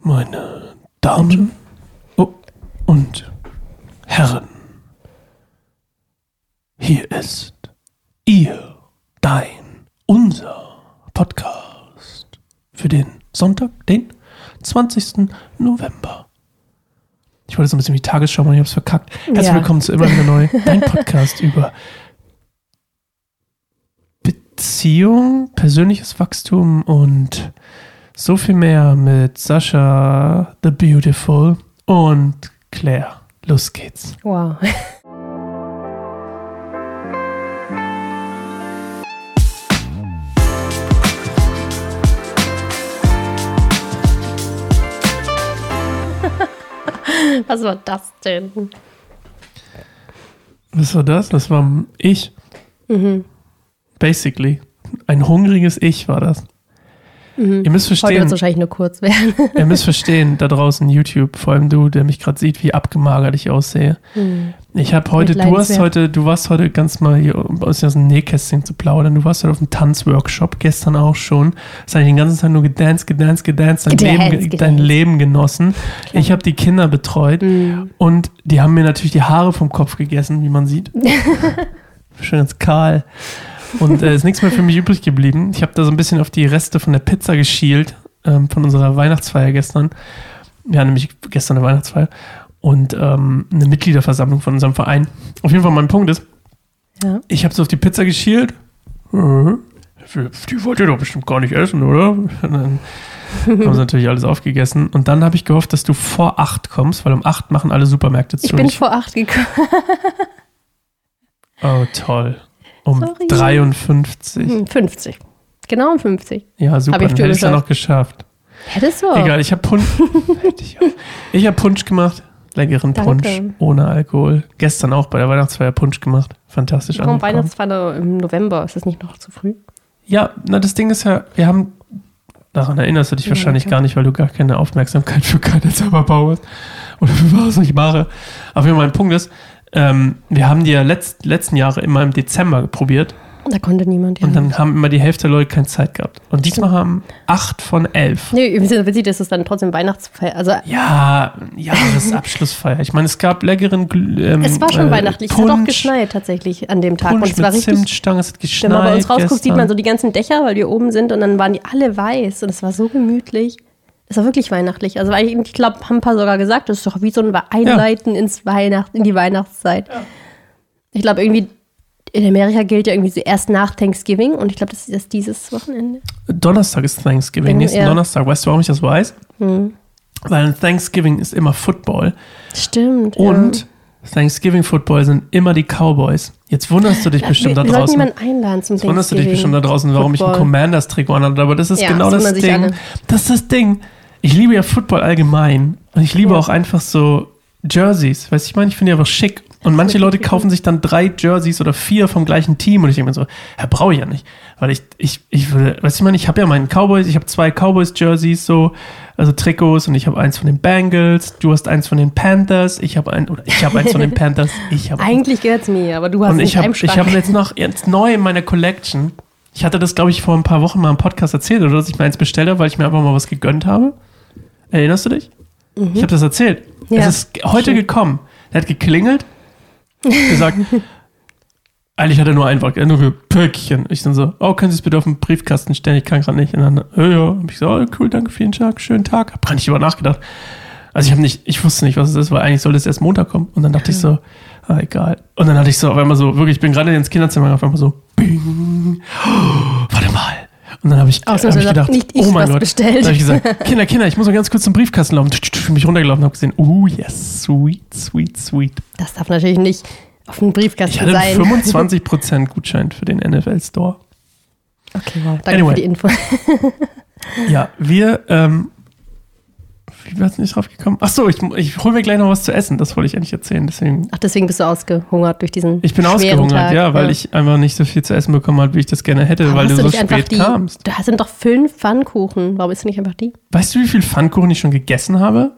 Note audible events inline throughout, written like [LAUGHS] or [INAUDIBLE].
Meine Damen und Herren, hier ist Ihr, dein, unser Podcast für den Sonntag, den 20. November. Ich wollte so ein bisschen wie Tagesschau machen, ich habe es verkackt. Herzlich Ja. willkommen zu Immer wieder neu, [LAUGHS] dein Podcast über Beziehung, persönliches Wachstum und so viel mehr mit Sascha the Beautiful und Claire. Los geht's. Wow. [LAUGHS] Was war das denn? Was war das? Das war ich. Mhm. Basically. Ein hungriges Ich war das. Ihr müsst Mhm. Heute wird verstehen, wahrscheinlich nur kurz werden. [LAUGHS] ihr müsst verstehen, da draußen YouTube, vor allem du, der mich gerade sieht, wie abgemagert ich aussehe. Ich habe heute, du hast heute, du warst heute ganz mal hier, um aus dem Nähkästchen zu plaudern, du warst heute auf dem Tanzworkshop, gestern auch schon. Hast eigentlich den ganzen Tag nur gedanced, gedanced, gedanced, dein, Gedanced, Leben, ge- dein gedanced. Leben genossen. Ich habe die Kinder betreut Mhm. und die haben mir natürlich die Haare vom Kopf gegessen, wie man sieht. [LAUGHS] Schön ganz kahl. Und äh, ist nichts mehr für mich übrig geblieben. Ich habe da so ein bisschen auf die Reste von der Pizza geschielt, ähm, von unserer Weihnachtsfeier gestern. Wir hatten nämlich gestern eine Weihnachtsfeier und ähm, eine Mitgliederversammlung von unserem Verein. Auf jeden Fall, mein Punkt ist, Ja. ich habe so auf die Pizza geschielt. Äh, Die wollt ihr doch bestimmt gar nicht essen, oder? [LAUGHS] Und dann haben sie natürlich alles aufgegessen. Und dann habe ich gehofft, dass du vor acht kommst, weil um acht machen alle Supermärkte zu. Ich bin vor acht gekommen. oh, toll. Um Sorry. 53. Hm, 50. Genau um 50. Ja, super. Hab ich Dann hätte ich es ja noch geschafft. Hättest du? Egal, ich habe Punsch. [LAUGHS] Ich auch. habe Punsch gemacht. Leckeren Danke. Punsch ohne Alkohol. Gestern auch bei der Weihnachtsfeier Punsch gemacht. Fantastisch Warum. Weihnachtsfeier im November? Ist das nicht noch zu früh? Ja, na das Ding ist ja, wir haben, daran erinnerst du dich Ja, wahrscheinlich gar nicht, weil du gar keine Aufmerksamkeit für keine Zauberbau hast. Oder für was ich mache. Aber jeden Fall mein Punkt ist, ähm, wir haben die ja letzt, letzten Jahre immer im Dezember probiert Da konnte niemand. Ja. und dann haben immer die Hälfte der Leute keine Zeit gehabt. Und diesmal haben acht von elf. Nee, witzig, dass es dann trotzdem Weihnachtsfeier. Also Ja, Jahresabschlussfeier. Ich meine, es gab leckeren ähm, es war schon äh, weihnachtlich. Es hat auch Punsch, geschneit tatsächlich an dem Tag. Punsch und es war richtig. Zimtstange, es hat geschneit Wenn man bei uns rausguckt, sieht gestern. man so die ganzen Dächer, weil wir oben sind und dann waren die alle weiß und es war so gemütlich. Es war wirklich weihnachtlich. Also ich, ich glaube, haben ein paar sogar gesagt, das ist doch wie so ein Einleiten ins Weihnacht, in die Weihnachtszeit. Ich glaube irgendwie, in Amerika gilt ja irgendwie so erst nach Thanksgiving und ich glaube, das ist erst dieses Wochenende. Donnerstag ist Thanksgiving, Ja. nächsten Donnerstag. Weißt du, warum ich das weiß? Hm. Weil an Thanksgiving ist immer Football Stimmt. und Thanksgiving Football sind immer die Cowboys. Jetzt wunderst du dich ja. bestimmt wir, da wir sollten draußen. einladen zum Jetzt wunderst du dich bestimmt da draußen, warum ich ein Football. Commanders-Trikot anhabe. Aber das ist Ja, genau das Ding. alle. Das ist das Ding. Ich liebe ja Football allgemein. Und ich liebe Ja. auch einfach so Jerseys. Weißt du, ich meine, ich finde die einfach schick. Und manche Leute [LAUGHS] kaufen sich dann drei Jerseys oder vier vom gleichen Team. Und ich denke mir so, ja, brauche ich ja nicht. Weil ich, ich, ich würde, weißt du, ich meine, ich habe ja meinen Cowboys, ich habe zwei Cowboys-Jerseys so, also Trikots und ich habe eins von den Bengals, du hast eins von den Panthers, ich habe ein, oder ich habe eins von den [LAUGHS] Panthers, ich habe Eigentlich gehört es mir, aber du hast und ich habe ich jetzt noch jetzt neu in meiner Collection. Ich hatte das, glaube ich, vor ein paar Wochen mal im Podcast erzählt, oder dass ich mir eins bestelle, habe, weil ich mir einfach mal was gegönnt habe. Erinnerst du dich? Ich habe das erzählt. Mhm. Ja, es ist heute stimmt. gekommen. Er hat geklingelt, gesagt, [LAUGHS] eigentlich hat er nur ein Wort, er hat nur Pöckchen. Ich dann so, oh, können Sie es bitte auf den Briefkasten stellen? Ich kann gerade nicht. Und dann, ja, ja. Hab ich so, oh, cool, danke, vielen Tag, schönen Tag. Hab gar nicht über nachgedacht. Also ich habe nicht, ich wusste nicht, was es ist, weil eigentlich sollte es erst Montag kommen. Und dann dachte ich so, ah, egal. Und dann hatte ich so auf einmal so, wirklich, ich bin gerade ins Kinderzimmer auf einmal so, bing, oh. Und dann habe ich, hab ich gedacht, nicht ich oh mein Gott. bestellt. Dann habe ich gesagt, [LAUGHS] Kinder, Kinder, ich muss mal ganz kurz zum Briefkasten laufen. Bin mich runtergelaufen und habe gesehen, oh yes, sweet, sweet, sweet. Das darf natürlich nicht auf dem Briefkasten Ich hatte sein. [LAUGHS] einen 25% Gutschein für den NFL Store. Okay, wow. Danke Anyway. für die Info. [LAUGHS] Ja, wir, ähm, wie wir nicht drauf gekommen? Ach so, ich, ich hole mir gleich noch was zu essen. Das wollte ich eigentlich erzählen. Deswegen, Ach, deswegen bist du ausgehungert durch diesen ich bin ausgehungert, Tag. ja, weil ich einfach nicht so viel zu essen bekommen habe, wie ich das gerne hätte, Warum weil hast du so spät die, kamst. Da sind doch fünf Pfannkuchen. Warum isst du nicht einfach die? Weißt du, wie viel Pfannkuchen ich schon gegessen habe?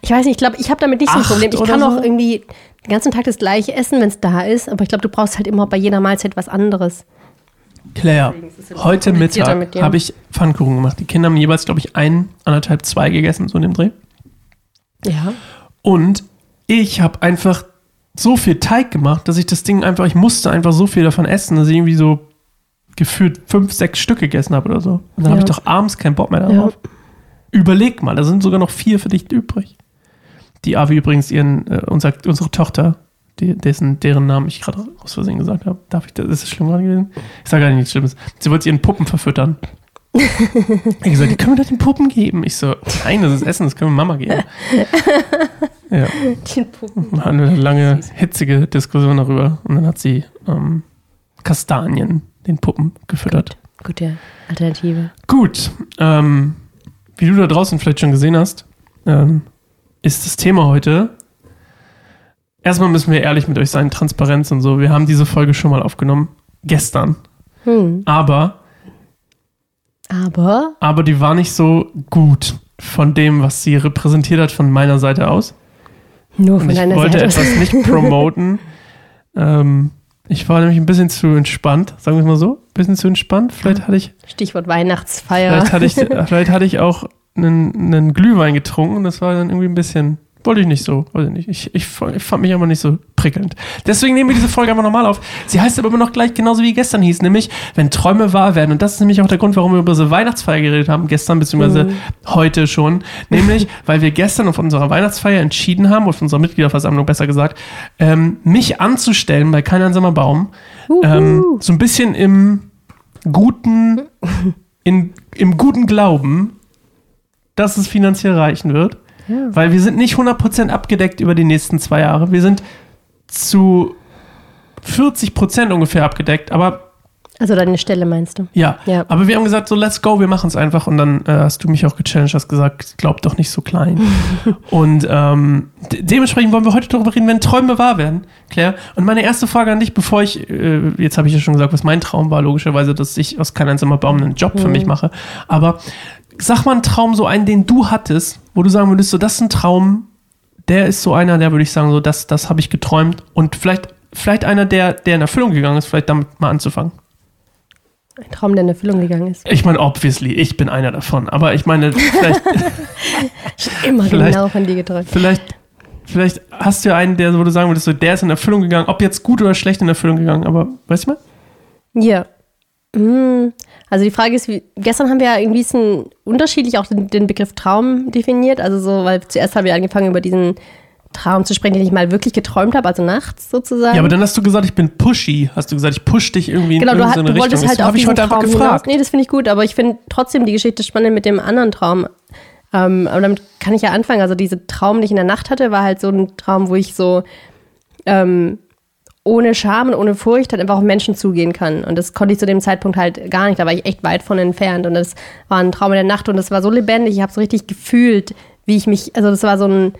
Ich weiß nicht, ich glaube, ich habe damit nicht so ein Acht Problem. Ich kann auch so? irgendwie den ganzen Tag das gleiche essen, wenn es da ist, aber ich glaube, du brauchst halt immer bei jeder Mahlzeit was anderes. Claire, heute Mittag habe ich Pfannkuchen gemacht. Die Kinder haben jeweils, glaube ich, ein, anderthalb, zwei gegessen, so in dem Dreh. Ja. Und ich habe einfach so viel Teig gemacht, dass ich das Ding einfach, ich musste einfach so viel davon essen, dass ich irgendwie so gefühlt fünf, sechs Stück gegessen habe oder so. Und dann habe Ja. ich doch abends keinen Bock mehr darauf. Überleg mal, da sind sogar noch vier für dich übrig. Die Avi übrigens ihren, äh, unser, unsere Tochter, dessen, deren Namen ich gerade aus Versehen gesagt habe. Darf ich das? Ist das schlimm gerade gewesen? Ich sage gar nichts Schlimmes. Sie wollte ihren Puppen verfüttern. [LAUGHS] ich gesagt, die können wir doch den Puppen geben. Ich so, nein, das ist Essen, das können wir Mama geben. ja. Den Puppen. Wir hatten eine lange, hitzige Diskussion darüber. Und dann hat sie ähm, Kastanien den Puppen gefüttert. Gute Alternative. Gut, ähm, wie du da draußen vielleicht schon gesehen hast, ähm, ist das Thema heute. Erstmal müssen wir ehrlich mit euch sein, Transparenz und so. Wir haben diese Folge schon mal aufgenommen, gestern. Hm. Aber, Aber aber die war nicht so gut von dem, was sie repräsentiert hat von meiner Seite aus. nur Und von ich deiner wollte Seite. etwas nicht [LAUGHS] promoten. ähm, ich war nämlich ein bisschen zu entspannt, sagen wir es mal so. Ein bisschen zu entspannt. Vielleicht hatte ich, Stichwort Weihnachtsfeier. vielleicht hatte ich, [LAUGHS] vielleicht hatte ich auch einen, einen Glühwein getrunken und das war dann irgendwie ein bisschen, wollte ich nicht so, weiß ich nicht. Ich, ich, ich fand mich aber nicht so prickelnd. Deswegen nehmen wir diese Folge einfach nochmal auf. Sie heißt aber immer noch gleich genauso wie gestern hieß, nämlich, wenn Träume wahr werden. Und das ist nämlich auch der Grund, warum wir über diese Weihnachtsfeier geredet haben, gestern beziehungsweise Mhm. heute schon. Nämlich, weil wir gestern auf unserer Weihnachtsfeier entschieden haben, auf unserer Mitgliederversammlung besser gesagt, ähm, mich anzustellen bei Kein einsamer Baum. Ähm, so ein bisschen im guten, in, im guten Glauben, dass es finanziell reichen wird. Ja. Weil wir sind nicht 100% abgedeckt über die nächsten zwei Jahre. Wir sind zu 40% ungefähr abgedeckt, aber Also deine Stelle meinst du? ja. Ja. Aber wir haben gesagt, so let's go, wir machen es einfach. Und dann äh, hast du mich auch gechallenged, hast gesagt, glaub doch nicht so klein. [LAUGHS] und ähm, de dementsprechend wollen wir heute darüber reden, wenn Träume wahr werden, Claire. Und meine erste Frage an dich, bevor ich, äh, jetzt habe ich ja schon gesagt, was mein Traum war, logischerweise, dass ich aus kein einsamer Baum einen Job für Mhm. mich mache. Aber sag mal einen Traum, so einen, den du hattest, wo du sagen würdest, so das ist ein Traum, der ist so einer, der würde ich sagen, so das, das habe ich geträumt. Und vielleicht, vielleicht einer, der, der in Erfüllung gegangen ist, vielleicht damit mal anzufangen. Ein Traum, der in Erfüllung gegangen ist. Ich meine, obviously, ich bin einer davon. Aber ich meine, vielleicht, [LAUGHS] Immer [LAUGHS] Vielleicht- genau von dir geträumt. vielleicht, vielleicht hast du ja einen, der, wo du sagen würdest, so, der ist in Erfüllung gegangen. Ob jetzt gut oder schlecht in Erfüllung gegangen, aber weißt du mal? Ja. Hm. Also die Frage ist, wie, gestern haben wir ja irgendwie ein, unterschiedlich auch den, den Begriff Traum definiert. Also so, weil zuerst haben wir angefangen über diesen Traum zu sprechen, den ich mal wirklich geträumt habe, also nachts sozusagen. Ja, aber dann hast du gesagt, ich bin pushy. Hast du gesagt, ich push dich irgendwie Genau, in du, irgendeine hat, du Richtung. wolltest Das halt auf habe ich diesen heute einfach Traum gefragt. hinaus. Nee, das finde ich gut, aber ich finde trotzdem die Geschichte spannend mit dem anderen Traum. Ähm, aber damit kann ich ja anfangen. Also dieser Traum, den ich in der Nacht hatte, war halt so ein Traum, wo ich so ähm, ohne Scham und ohne Furcht halt einfach auf Menschen zugehen kann. Und das konnte ich zu dem Zeitpunkt halt gar nicht. Da war ich echt weit von entfernt. Und das war ein Traum in der Nacht und das war so lebendig. Ich habe so richtig gefühlt, wie ich mich, also das war so ein,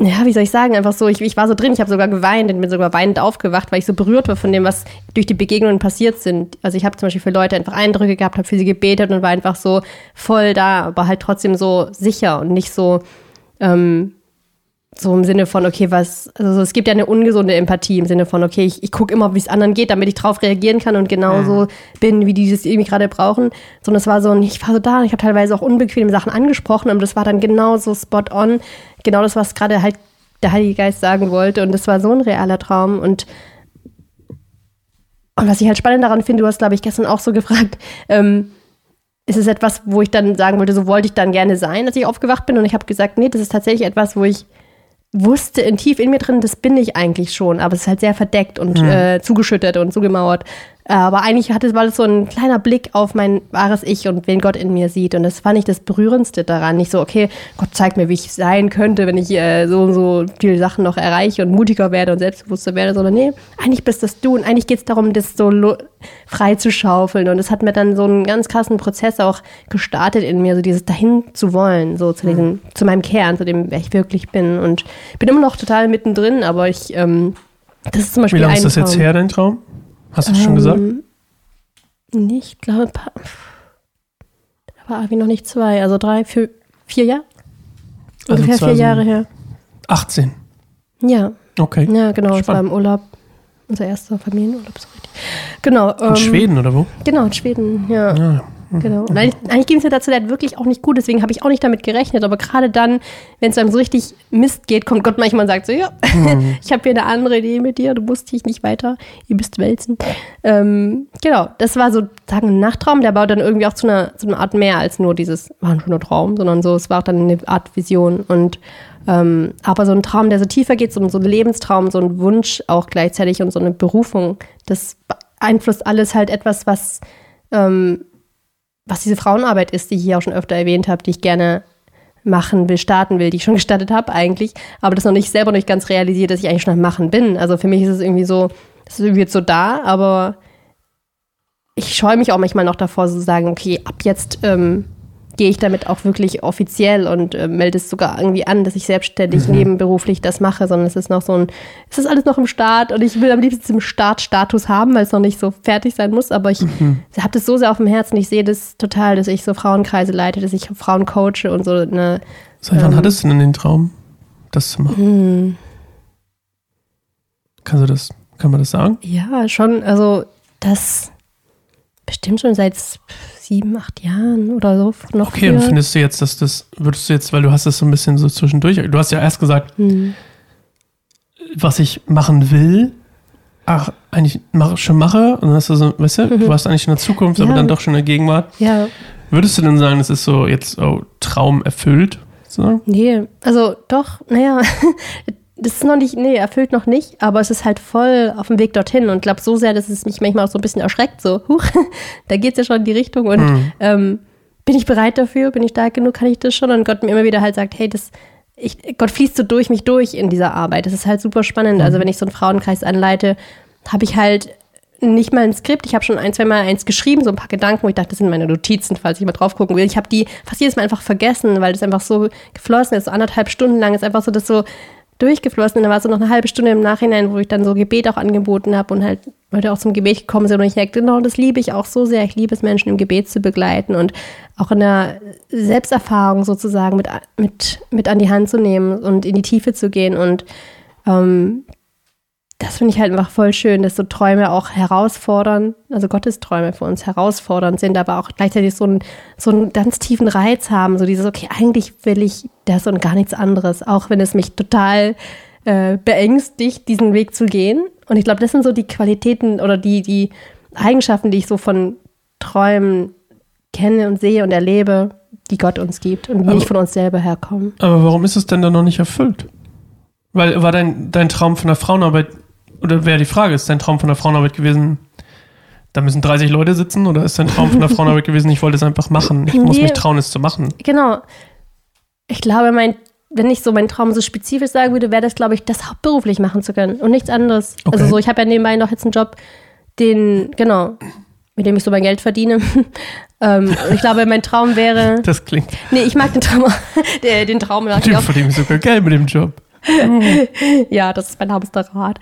ja, wie soll ich sagen, einfach so, ich, ich war so drin, ich habe sogar geweint und bin sogar weinend aufgewacht, weil ich so berührt war von dem, was durch die Begegnungen passiert sind. Also ich habe zum Beispiel für Leute einfach Eindrücke gehabt, habe für sie gebetet und war einfach so voll da, aber halt trotzdem so sicher und nicht so, ähm, so im Sinne von, okay, was, also so, es gibt ja eine ungesunde Empathie im Sinne von, okay, ich, ich gucke immer, wie es anderen geht, damit ich drauf reagieren kann und genauso bin, wie die das irgendwie gerade brauchen. Sondern es war so, ein- ich war so da und ich habe teilweise auch unbequeme Sachen angesprochen und das war dann genauso spot on, genau das, was gerade halt der Heilige Geist sagen wollte und das war so ein realer Traum und und was ich halt spannend daran finde, du hast, glaube ich, gestern auch so gefragt, [LAUGHS] ähm, ist es etwas, wo ich dann sagen wollte, so wollte ich dann gerne sein, als ich aufgewacht bin. Und ich habe gesagt, nee, das ist tatsächlich etwas, wo ich wusste in tief in mir drin, das bin ich eigentlich schon, aber es ist halt sehr verdeckt und äh, zugeschüttet und zugemauert. Aber eigentlich hatte, war das so ein kleiner Blick auf mein wahres Ich und wen Gott in mir sieht. Und das fand ich das Berührendste daran. Nicht so, okay, Gott zeigt mir, wie ich sein könnte, wenn ich äh, so und so viele Sachen noch erreiche und mutiger werde und selbstbewusster werde, sondern nee, eigentlich bist das du. Und eigentlich geht es darum, das so frei zu schaufeln. Und es hat mir dann so einen ganz krassen Prozess auch gestartet in mir, so dieses dahin zu wollen, so zu diesem, zu meinem Kern, zu dem, wer ich wirklich bin. Und ich bin immer noch total mittendrin, aber ich, ähm, das ist zum Wie Beispiel lange ein ist das jetzt her, dein Traum? Hast du schon gesagt? Ähm, Nee, ich glaube, ein paar- da war Avi noch nicht zwei, also drei, vier, vier Jahre? Also Ungefähr vier 2000 Jahre her. 18. Ja, Okay. ja, genau, es war Spannend. im Urlaub. unser erster Familienurlaub, so richtig. Genau. In Schweden oder wo? Genau, in Schweden, ja. Ja. Genau. Und eigentlich, eigentlich ging es mir dazu Zeit wirklich auch nicht gut, deswegen habe ich auch nicht damit gerechnet. Aber gerade dann, wenn es einem so richtig Mist geht, kommt Gott manchmal und sagt so, ja, [LAUGHS] ich habe hier eine andere Idee mit dir, du musst dich nicht weiter, ihr müsst wälzen. Ähm, genau, das war so sagen ein Nachttraum, der baut dann irgendwie auch zu einer, zu einer Art mehr als nur dieses, war ein schöner Traum, sondern so, es war auch dann eine Art Vision und ähm, aber so ein Traum, der so tiefer geht, so, so ein Lebenstraum, so ein Wunsch auch gleichzeitig und so eine Berufung, das beeinflusst alles halt etwas, was ähm, was diese Frauenarbeit ist, die ich hier auch schon öfter erwähnt habe, die ich gerne machen will, starten will, die ich schon [LAUGHS] gestartet habe eigentlich, aber das noch nicht selber noch nicht ganz realisiert, dass ich eigentlich schon am Machen bin. Also für mich ist es irgendwie so, es ist irgendwie jetzt so da, aber ich scheue mich auch manchmal noch davor, so zu sagen, okay, ab jetzt ähm, gehe ich damit auch wirklich offiziell und äh, melde es sogar irgendwie an, dass ich selbstständig mhm. nebenberuflich das mache, sondern es ist noch so ein, es ist alles noch im Start und ich will am liebsten im Startstatus haben, weil es noch nicht so fertig sein muss, aber ich mhm. habe das so sehr auf dem Herzen, ich sehe das total, dass ich so Frauenkreise leite, dass ich Frauen coache und so eine. Seit wann ähm, hattest du denn den Traum, das zu machen? Mhm. Kannst du das, kann man das sagen? Ja, schon, also das bestimmt schon seit sieben, acht Jahren oder so. Noch okay, früher. und findest du jetzt, dass das, würdest du jetzt, weil du hast das so ein bisschen so zwischendurch, du hast ja erst gesagt, hm. was ich machen will, ach, eigentlich mach, schon mache, und dann hast du so, weißt du, mhm. du warst eigentlich in der Zukunft, ja. aber dann doch schon in der Gegenwart. Ja. Würdest du denn sagen, das ist so jetzt oh, Traum erfüllt? So? Nee, also doch, naja, [LAUGHS] das ist noch nicht, nee, erfüllt noch nicht, aber es ist halt voll auf dem Weg dorthin und glaube so sehr, dass es mich manchmal auch so ein bisschen erschreckt, so, huch, [LAUGHS] da geht es ja schon in die Richtung und mhm. ähm, bin ich bereit dafür, bin ich stark genug, kann ich das schon und Gott mir immer wieder halt sagt, hey, das, ich, Gott fließt so durch mich durch in dieser Arbeit, das ist halt super spannend, mhm. also wenn ich so einen Frauenkreis anleite, habe ich halt nicht mal ein Skript. Ich habe schon ein, zwei Mal eins geschrieben, so ein paar Gedanken, wo ich dachte, das sind meine Notizen, falls ich mal drauf gucken will. Ich habe die fast jedes Mal einfach vergessen, weil das einfach so geflossen ist, so anderthalb Stunden lang ist einfach so, dass so durchgeflossen. Und da war so noch eine halbe Stunde im Nachhinein, wo ich dann so Gebet auch angeboten habe und halt Leute auch zum Gebet gekommen sind. Und ich merkte, genau, das liebe ich auch so sehr. Ich liebe es, Menschen im Gebet zu begleiten und auch in der Selbsterfahrung sozusagen mit, mit, mit an die Hand zu nehmen und in die Tiefe zu gehen. Und ähm, das finde ich halt einfach voll schön, dass so Träume auch herausfordern, also Gottes Träume für uns herausfordernd sind, aber auch gleichzeitig so einen, so einen ganz tiefen Reiz haben. So dieses, okay, eigentlich will ich das und gar nichts anderes, auch wenn es mich total äh, beängstigt, diesen Weg zu gehen. Und ich glaube, das sind so die Qualitäten oder die, die Eigenschaften, die ich so von Träumen kenne und sehe und erlebe, die Gott uns gibt und die nicht von uns selber herkommen. Aber warum ist es denn dann noch nicht erfüllt? Weil war dein, dein Traum von der Frauenarbeit oder wäre die Frage, ist dein Traum von der Frauenarbeit gewesen, da müssen 30 Leute sitzen oder ist dein Traum von der Frauenarbeit gewesen, ich wollte es einfach machen, ich muss mich trauen, es zu machen? Genau. Ich glaube, mein, wenn ich so meinen Traum so spezifisch sagen würde, wäre das, glaube ich, das hauptberuflich machen zu können und nichts anderes. Also okay. Also so, ich habe ja nebenbei noch jetzt einen Job, den, genau, mit dem ich so mein Geld verdiene. [LAUGHS] ähm, ich glaube, mein Traum wäre. [LAUGHS] Das klingt. Nee, ich mag den Traum. [LAUGHS] den, den Traum mag ich auch. verdiene sogar Geld mit dem Job. ja, das ist mein Hamsterrad.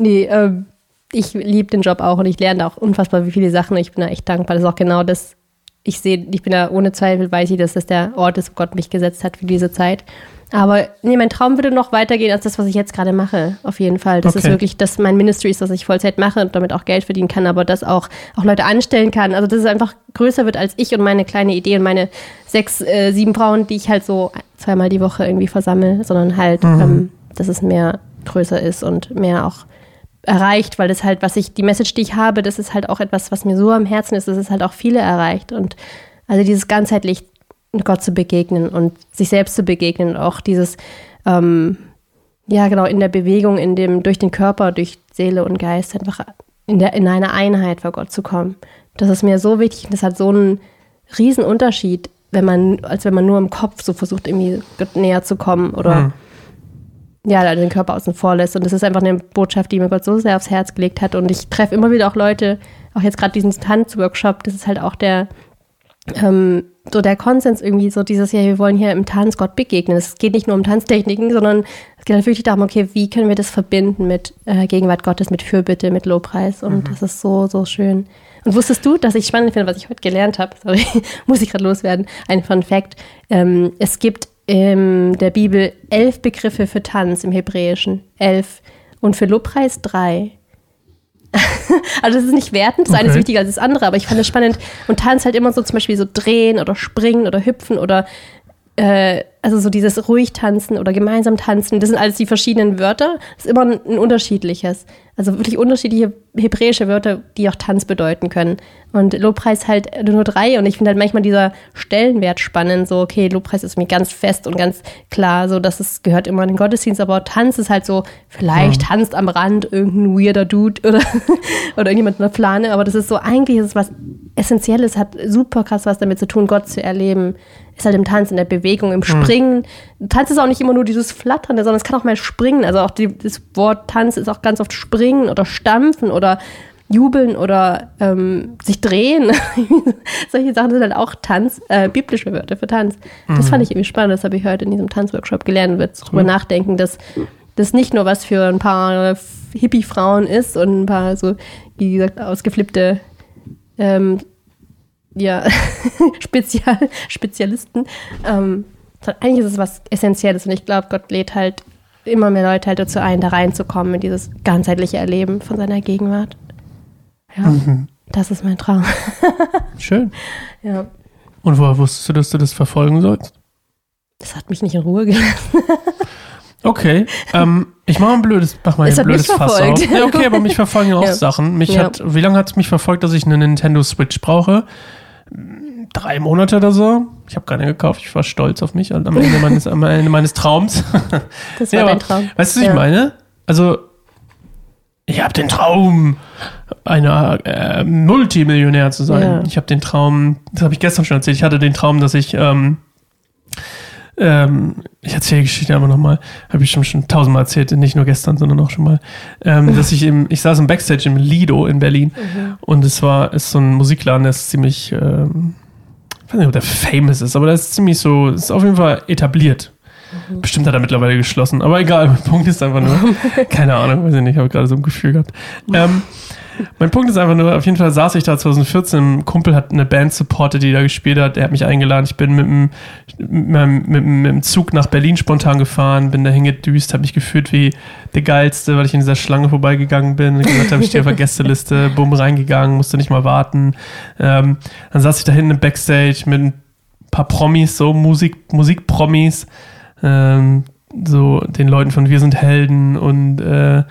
Nee, ähm, ich liebe den Job auch und ich lerne da auch unfassbar viele Sachen. Ich bin da echt dankbar. Das ist auch genau das. Ich sehe, ich bin da ohne Zweifel, weiß ich, dass das der Ort ist, wo Gott mich gesetzt hat für diese Zeit. Aber nee, mein Traum würde noch weitergehen als das, was ich jetzt gerade mache. Auf jeden Fall. Das okay. ist wirklich, dass mein Ministry ist, dass ich Vollzeit mache und damit auch Geld verdienen kann, aber das auch, auch Leute anstellen kann. Also, dass es einfach größer wird als ich und meine kleine Idee und meine sechs, äh, sieben Frauen, die ich halt so zweimal die Woche irgendwie versammle, sondern halt, mhm. ähm, dass es mehr größer ist und mehr auch erreicht, weil das halt, was ich, die Message, die ich habe, das ist halt auch etwas, was mir so am Herzen ist, dass es halt auch viele erreicht. Und also dieses ganzheitlich Gott zu begegnen und sich selbst zu begegnen, auch dieses, ähm, ja genau, in der Bewegung, in dem, durch den Körper, durch Seele und Geist einfach in, der, in eine Einheit vor Gott zu kommen. Das ist mir so wichtig und das hat so einen riesen Unterschied, wenn man, als wenn man nur im Kopf so versucht, irgendwie Gott näher zu kommen oder mhm ja, den Körper außen vor lässt. Und das ist einfach eine Botschaft, die mir Gott so sehr aufs Herz gelegt hat. Und ich treffe immer wieder auch Leute, auch jetzt gerade diesen Tanzworkshop, das ist halt auch der, ähm, so der Konsens irgendwie, so dieses, ja, wir wollen hier im Tanz Gott begegnen. Es geht nicht nur um Tanztechniken, sondern es geht halt wirklich darum, okay, wie können wir das verbinden mit äh, Gegenwart Gottes, mit Fürbitte, mit Lobpreis. Und mhm. das ist so, so schön. Und wusstest du, dass ich spannend finde, was ich heute gelernt habe? [LAUGHS] Sorry, muss ich gerade loswerden. Ein Fun Fact. Ähm, es gibt in der Bibel elf Begriffe für Tanz im Hebräischen. Elf. Und für Lobpreis drei. [LAUGHS] Also das ist nicht wertend, das eine ist Okay. wichtiger als das andere, aber ich fand es spannend. Und Tanz halt immer so zum Beispiel so drehen oder springen oder hüpfen oder äh, also so dieses ruhig tanzen oder gemeinsam tanzen, das sind alles die verschiedenen Wörter. Das ist immer ein, ein unterschiedliches. Also wirklich unterschiedliche hebräische Wörter, die auch Tanz bedeuten können. Und Lobpreis halt nur drei. Und ich finde halt manchmal dieser Stellenwert spannend. So, okay, Lobpreis ist mir ganz fest und ganz klar, so dass es gehört immer in den Gottesdienst, aber Tanz ist halt so, vielleicht tanzt am Rand irgendein weirder Dude [LAUGHS] oder, oder irgendjemand in der Plane, aber das ist so, eigentlich ist es was Essentielles, hat super krass was damit zu tun, Gott zu erleben. Ist halt im Tanz, in der Bewegung, im Springen. Tanz ist auch nicht immer nur dieses Flatternde, sondern es kann auch mal springen. Also auch die, das Wort Tanz ist auch ganz oft springen oder stampfen oder jubeln oder ähm, sich drehen. [LAUGHS] Solche Sachen sind halt auch Tanz, äh, biblische Wörter für Tanz. Das fand ich irgendwie spannend. Das habe ich heute in diesem Tanzworkshop gelernt. Wird darüber nachdenken, dass das nicht nur was für ein paar Hippie-Frauen ist und ein paar so, wie gesagt, ausgeflippte ähm, ja, [LAUGHS] Spezial, Spezialisten. Ähm, eigentlich ist es was Essentielles und ich glaube, Gott lädt halt immer mehr Leute halt dazu ein, da reinzukommen in dieses ganzheitliche Erleben von seiner Gegenwart. Ja, das ist mein Traum. [LAUGHS] Schön. ja, Und woher wusstest du, dass du das verfolgen sollst? das hat mich nicht in Ruhe gelassen. Okay, ähm, [LAUGHS] ich mache ein blödes, mach mal Es ein blödes Fass auf. Ja, okay, aber mich verfolgen ja auch [LAUGHS] Ja. Sachen. Mich Ja. hat, wie lange hat es mich verfolgt, dass ich eine Nintendo Switch brauche? Drei Monate oder so. Ich habe keine gekauft. Ich war stolz auf mich am Ende meines, am Ende meines Traums. [LAUGHS] Das war Ja, dein Traum. Weißt du, was ich meine? Also, ich habe den Traum, einer äh, Multimillionär zu sein. Ich habe den Traum, das habe ich gestern schon erzählt, ich hatte den Traum, dass ich, ähm, ähm, ich erzähle die Geschichte aber nochmal, habe ich schon, schon tausendmal erzählt, nicht nur gestern, sondern auch schon mal, ähm, dass ich im, ich saß im Backstage im Lido in Berlin. Und es war, ist so ein Musikladen, der ist ziemlich, ähm, ich weiß nicht, ob der famous ist, aber der ist ziemlich so, ist auf jeden Fall etabliert. Bestimmt hat er mittlerweile geschlossen, aber egal, mein [LAUGHS] Punkt ist einfach nur, [LAUGHS] keine Ahnung, weiß ich nicht, ich habe gerade so ein Gefühl gehabt. Ähm, mein Punkt ist einfach nur, auf jeden Fall saß ich da 2014, ein Kumpel hat eine Band supportet, die da gespielt hat, der hat mich eingeladen, ich bin mit dem, mit mit, mit dem Zug nach Berlin spontan gefahren, bin dahin gedüst, habe mich gefühlt wie der Geilste, weil ich in dieser Schlange vorbeigegangen bin, gesagt habe, ich stehe auf der Gästeliste, [LAUGHS] bumm, reingegangen, musste nicht mal warten. Ähm, dann saß ich da hinten im Backstage mit ein paar Promis, so Musik, Musikpromis, ähm, so den Leuten von Wir sind Helden und äh,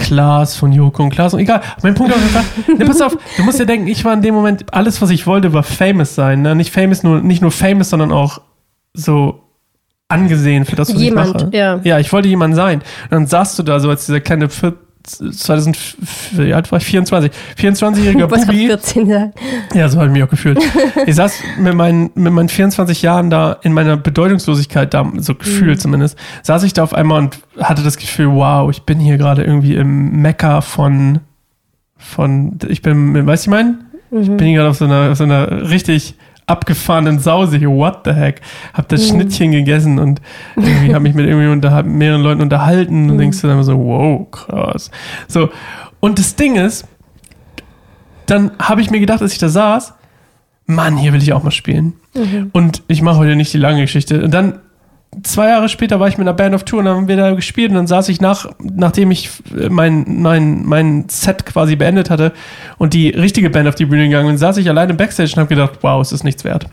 Klaas von Joko und Klaas und egal. Mein Punkt ist einfach, ne, pass auf, du musst dir denken, ich war in dem Moment, alles, was ich wollte, war famous sein. Ne? Nicht famous, nur, nicht nur famous, sondern auch so angesehen für das, was Jemand, ich mache. ja. Ja, ich wollte jemand sein. Und dann saßt du da so als dieser kleine 2000, wie alt war ich? 24. 24-jähriger Du warst gerade Bubi. 14 Jahre. Ja, so habe ich mich auch gefühlt. Ich saß mit meinen, mit meinen 24 Jahren da in meiner Bedeutungslosigkeit, da, so gefühlt zumindest, saß ich da auf einmal und hatte das Gefühl, wow, ich bin hier gerade irgendwie im Mekka von, von, ich bin, weißt du, ich meine? Ich bin hier gerade auf so einer, auf so einer richtig abgefahrenen Sause hier, what the heck? Hab das Schnittchen gegessen und irgendwie habe mich mit irgendwie unter, mehreren Leuten unterhalten und denkst du dann immer so, wow, krass. So, und das Ding ist, dann habe ich mir gedacht, als ich da saß, Mann, hier will ich auch mal spielen. Und ich mache heute nicht die lange Geschichte. Und dann, zwei Jahre später, war ich mit einer Band auf Tour und dann haben wir da gespielt und dann saß ich nach, nachdem ich mein, mein, mein Set quasi beendet hatte und die richtige Band auf die Bühne gegangen bin, saß ich alleine im Backstage und habe gedacht, wow, es ist nichts wert.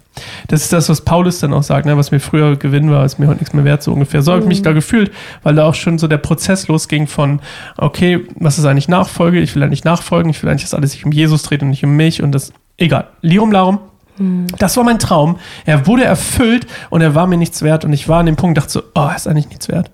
Das ist das, was Paulus dann auch sagt, ne? was mir früher Gewinn war, ist mir heute nichts mehr wert, so ungefähr. So habe ich mich da gefühlt, weil da auch schon so der Prozess losging von, okay, was ist eigentlich Nachfolge? Ich will eigentlich nachfolgen, ich will eigentlich, dass alles sich um Jesus dreht und nicht um mich und das, egal. Lirum Larum. Das war mein Traum. Er wurde erfüllt und er war mir nichts wert. Und ich war an dem Punkt, dachte so, oh, ist eigentlich nichts wert.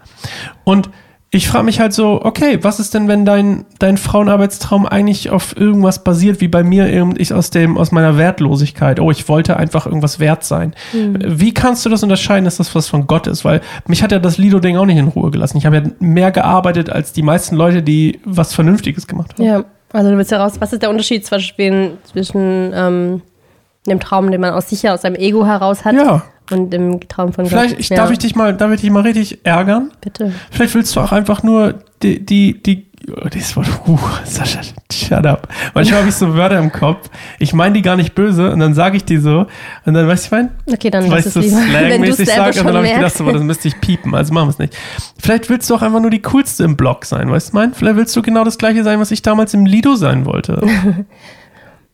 Und ich frage mich halt so, okay, was ist denn, wenn dein, dein Frauenarbeitstraum eigentlich auf irgendwas basiert, wie bei mir eben ich aus dem, aus meiner Wertlosigkeit. Oh, ich wollte einfach irgendwas wert sein. Wie kannst du das unterscheiden, dass das was von Gott ist? Weil mich hat ja das Lido-Ding auch nicht in Ruhe gelassen. Ich habe ja mehr gearbeitet als die meisten Leute, die was Vernünftiges gemacht haben. Ja, also du willst heraus, was ist der Unterschied zwischen, zwischen ähm, dem Traum, den man aus sich aus seinem Ego heraus hat Ja. und dem Traum von Vielleicht, Gott? ich, ja, darf ich dich mal, darf ich dich mal richtig ärgern? Bitte. Vielleicht willst du auch einfach nur die, die, die Oh, das Wort, uh, Sascha, shut up. Manchmal habe ich so Wörter im Kopf. Ich meine die gar nicht böse und dann sage ich die so und dann, weißt du, ich meine? Okay, dann weißt es du [LAUGHS] slangmäßig sage und dann habe ich gedacht, so, das müsste ich piepen, also machen wir es nicht. Vielleicht willst du auch einfach nur die coolste im Blog sein, weißt du, mein? Vielleicht willst du genau das gleiche sein, was ich damals im Lido sein wollte. [LAUGHS]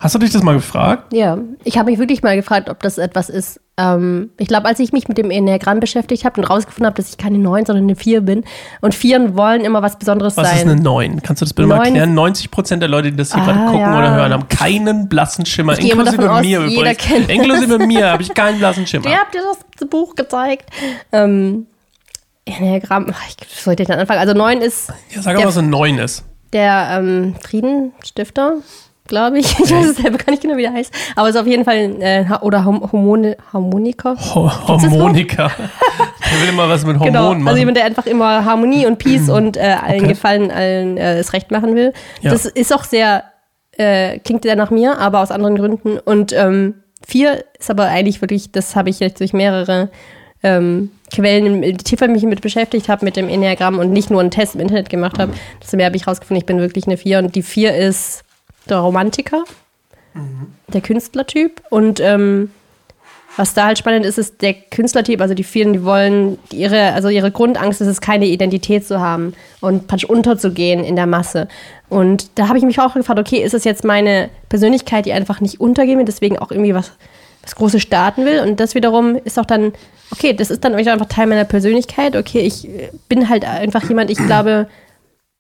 Hast du dich das mal gefragt? Ja, ich habe mich wirklich mal gefragt, ob das etwas ist. Ähm, ich glaube, als ich mich mit dem Enneagramm beschäftigt habe und rausgefunden habe, dass ich keine 9, sondern eine 4 bin. Und Vieren wollen immer was Besonderes Was sein. ist eine 9? Kannst du das bitte mal Neun erklären? 90% der Leute, die das hier Ah, gerade gucken ja. oder hören, haben keinen blassen Schimmer. Ich Inklusive aus, mir übrigens. kennt. Inklusive mir habe ich keinen blassen Schimmer. Ihr habt dir das Buch gezeigt. Ähm, Enneagramm, ich sollte dann anfangen. Also 9 ist Ja, sag mal, was eine 9 ist. der ähm, Friedenstifter, glaube ich. [LAUGHS] Ich weiß es selber gar nicht genau, wie der heißt. Aber es ist auf jeden Fall, äh, oder Hormone, Harmoniker. Ho Harmoniker. [LAUGHS] Der will immer was mit Hormonen Genau, machen. also jemand, der einfach immer Harmonie und Peace und äh, allen Okay. Gefallen, allen äh, das Recht machen will. Ja. Das ist auch sehr, äh, klingt sehr nach mir, aber aus anderen Gründen. Und ähm, vier ist aber eigentlich wirklich, das habe ich jetzt durch mehrere ähm, Quellen, im- tiefer mich mit beschäftigt habe, mit dem Enneagramm und nicht nur einen Test im Internet gemacht habe. Desto mehr habe ich rausgefunden, ich bin wirklich eine vier. Und die vier ist der Romantiker, der Künstlertyp. Und ähm, was da halt spannend ist, ist der Künstlertyp, also die vielen, die wollen ihre, also ihre Grundangst ist es, keine Identität zu haben und praktisch unterzugehen in der Masse. Und da habe ich mich auch gefragt, okay, ist es jetzt meine Persönlichkeit, die einfach nicht untergehen will, deswegen auch irgendwie was, was Großes starten will? Und das wiederum ist auch dann, okay, das ist dann einfach Teil meiner Persönlichkeit. Okay, ich äh, bin halt einfach jemand, ich glaube,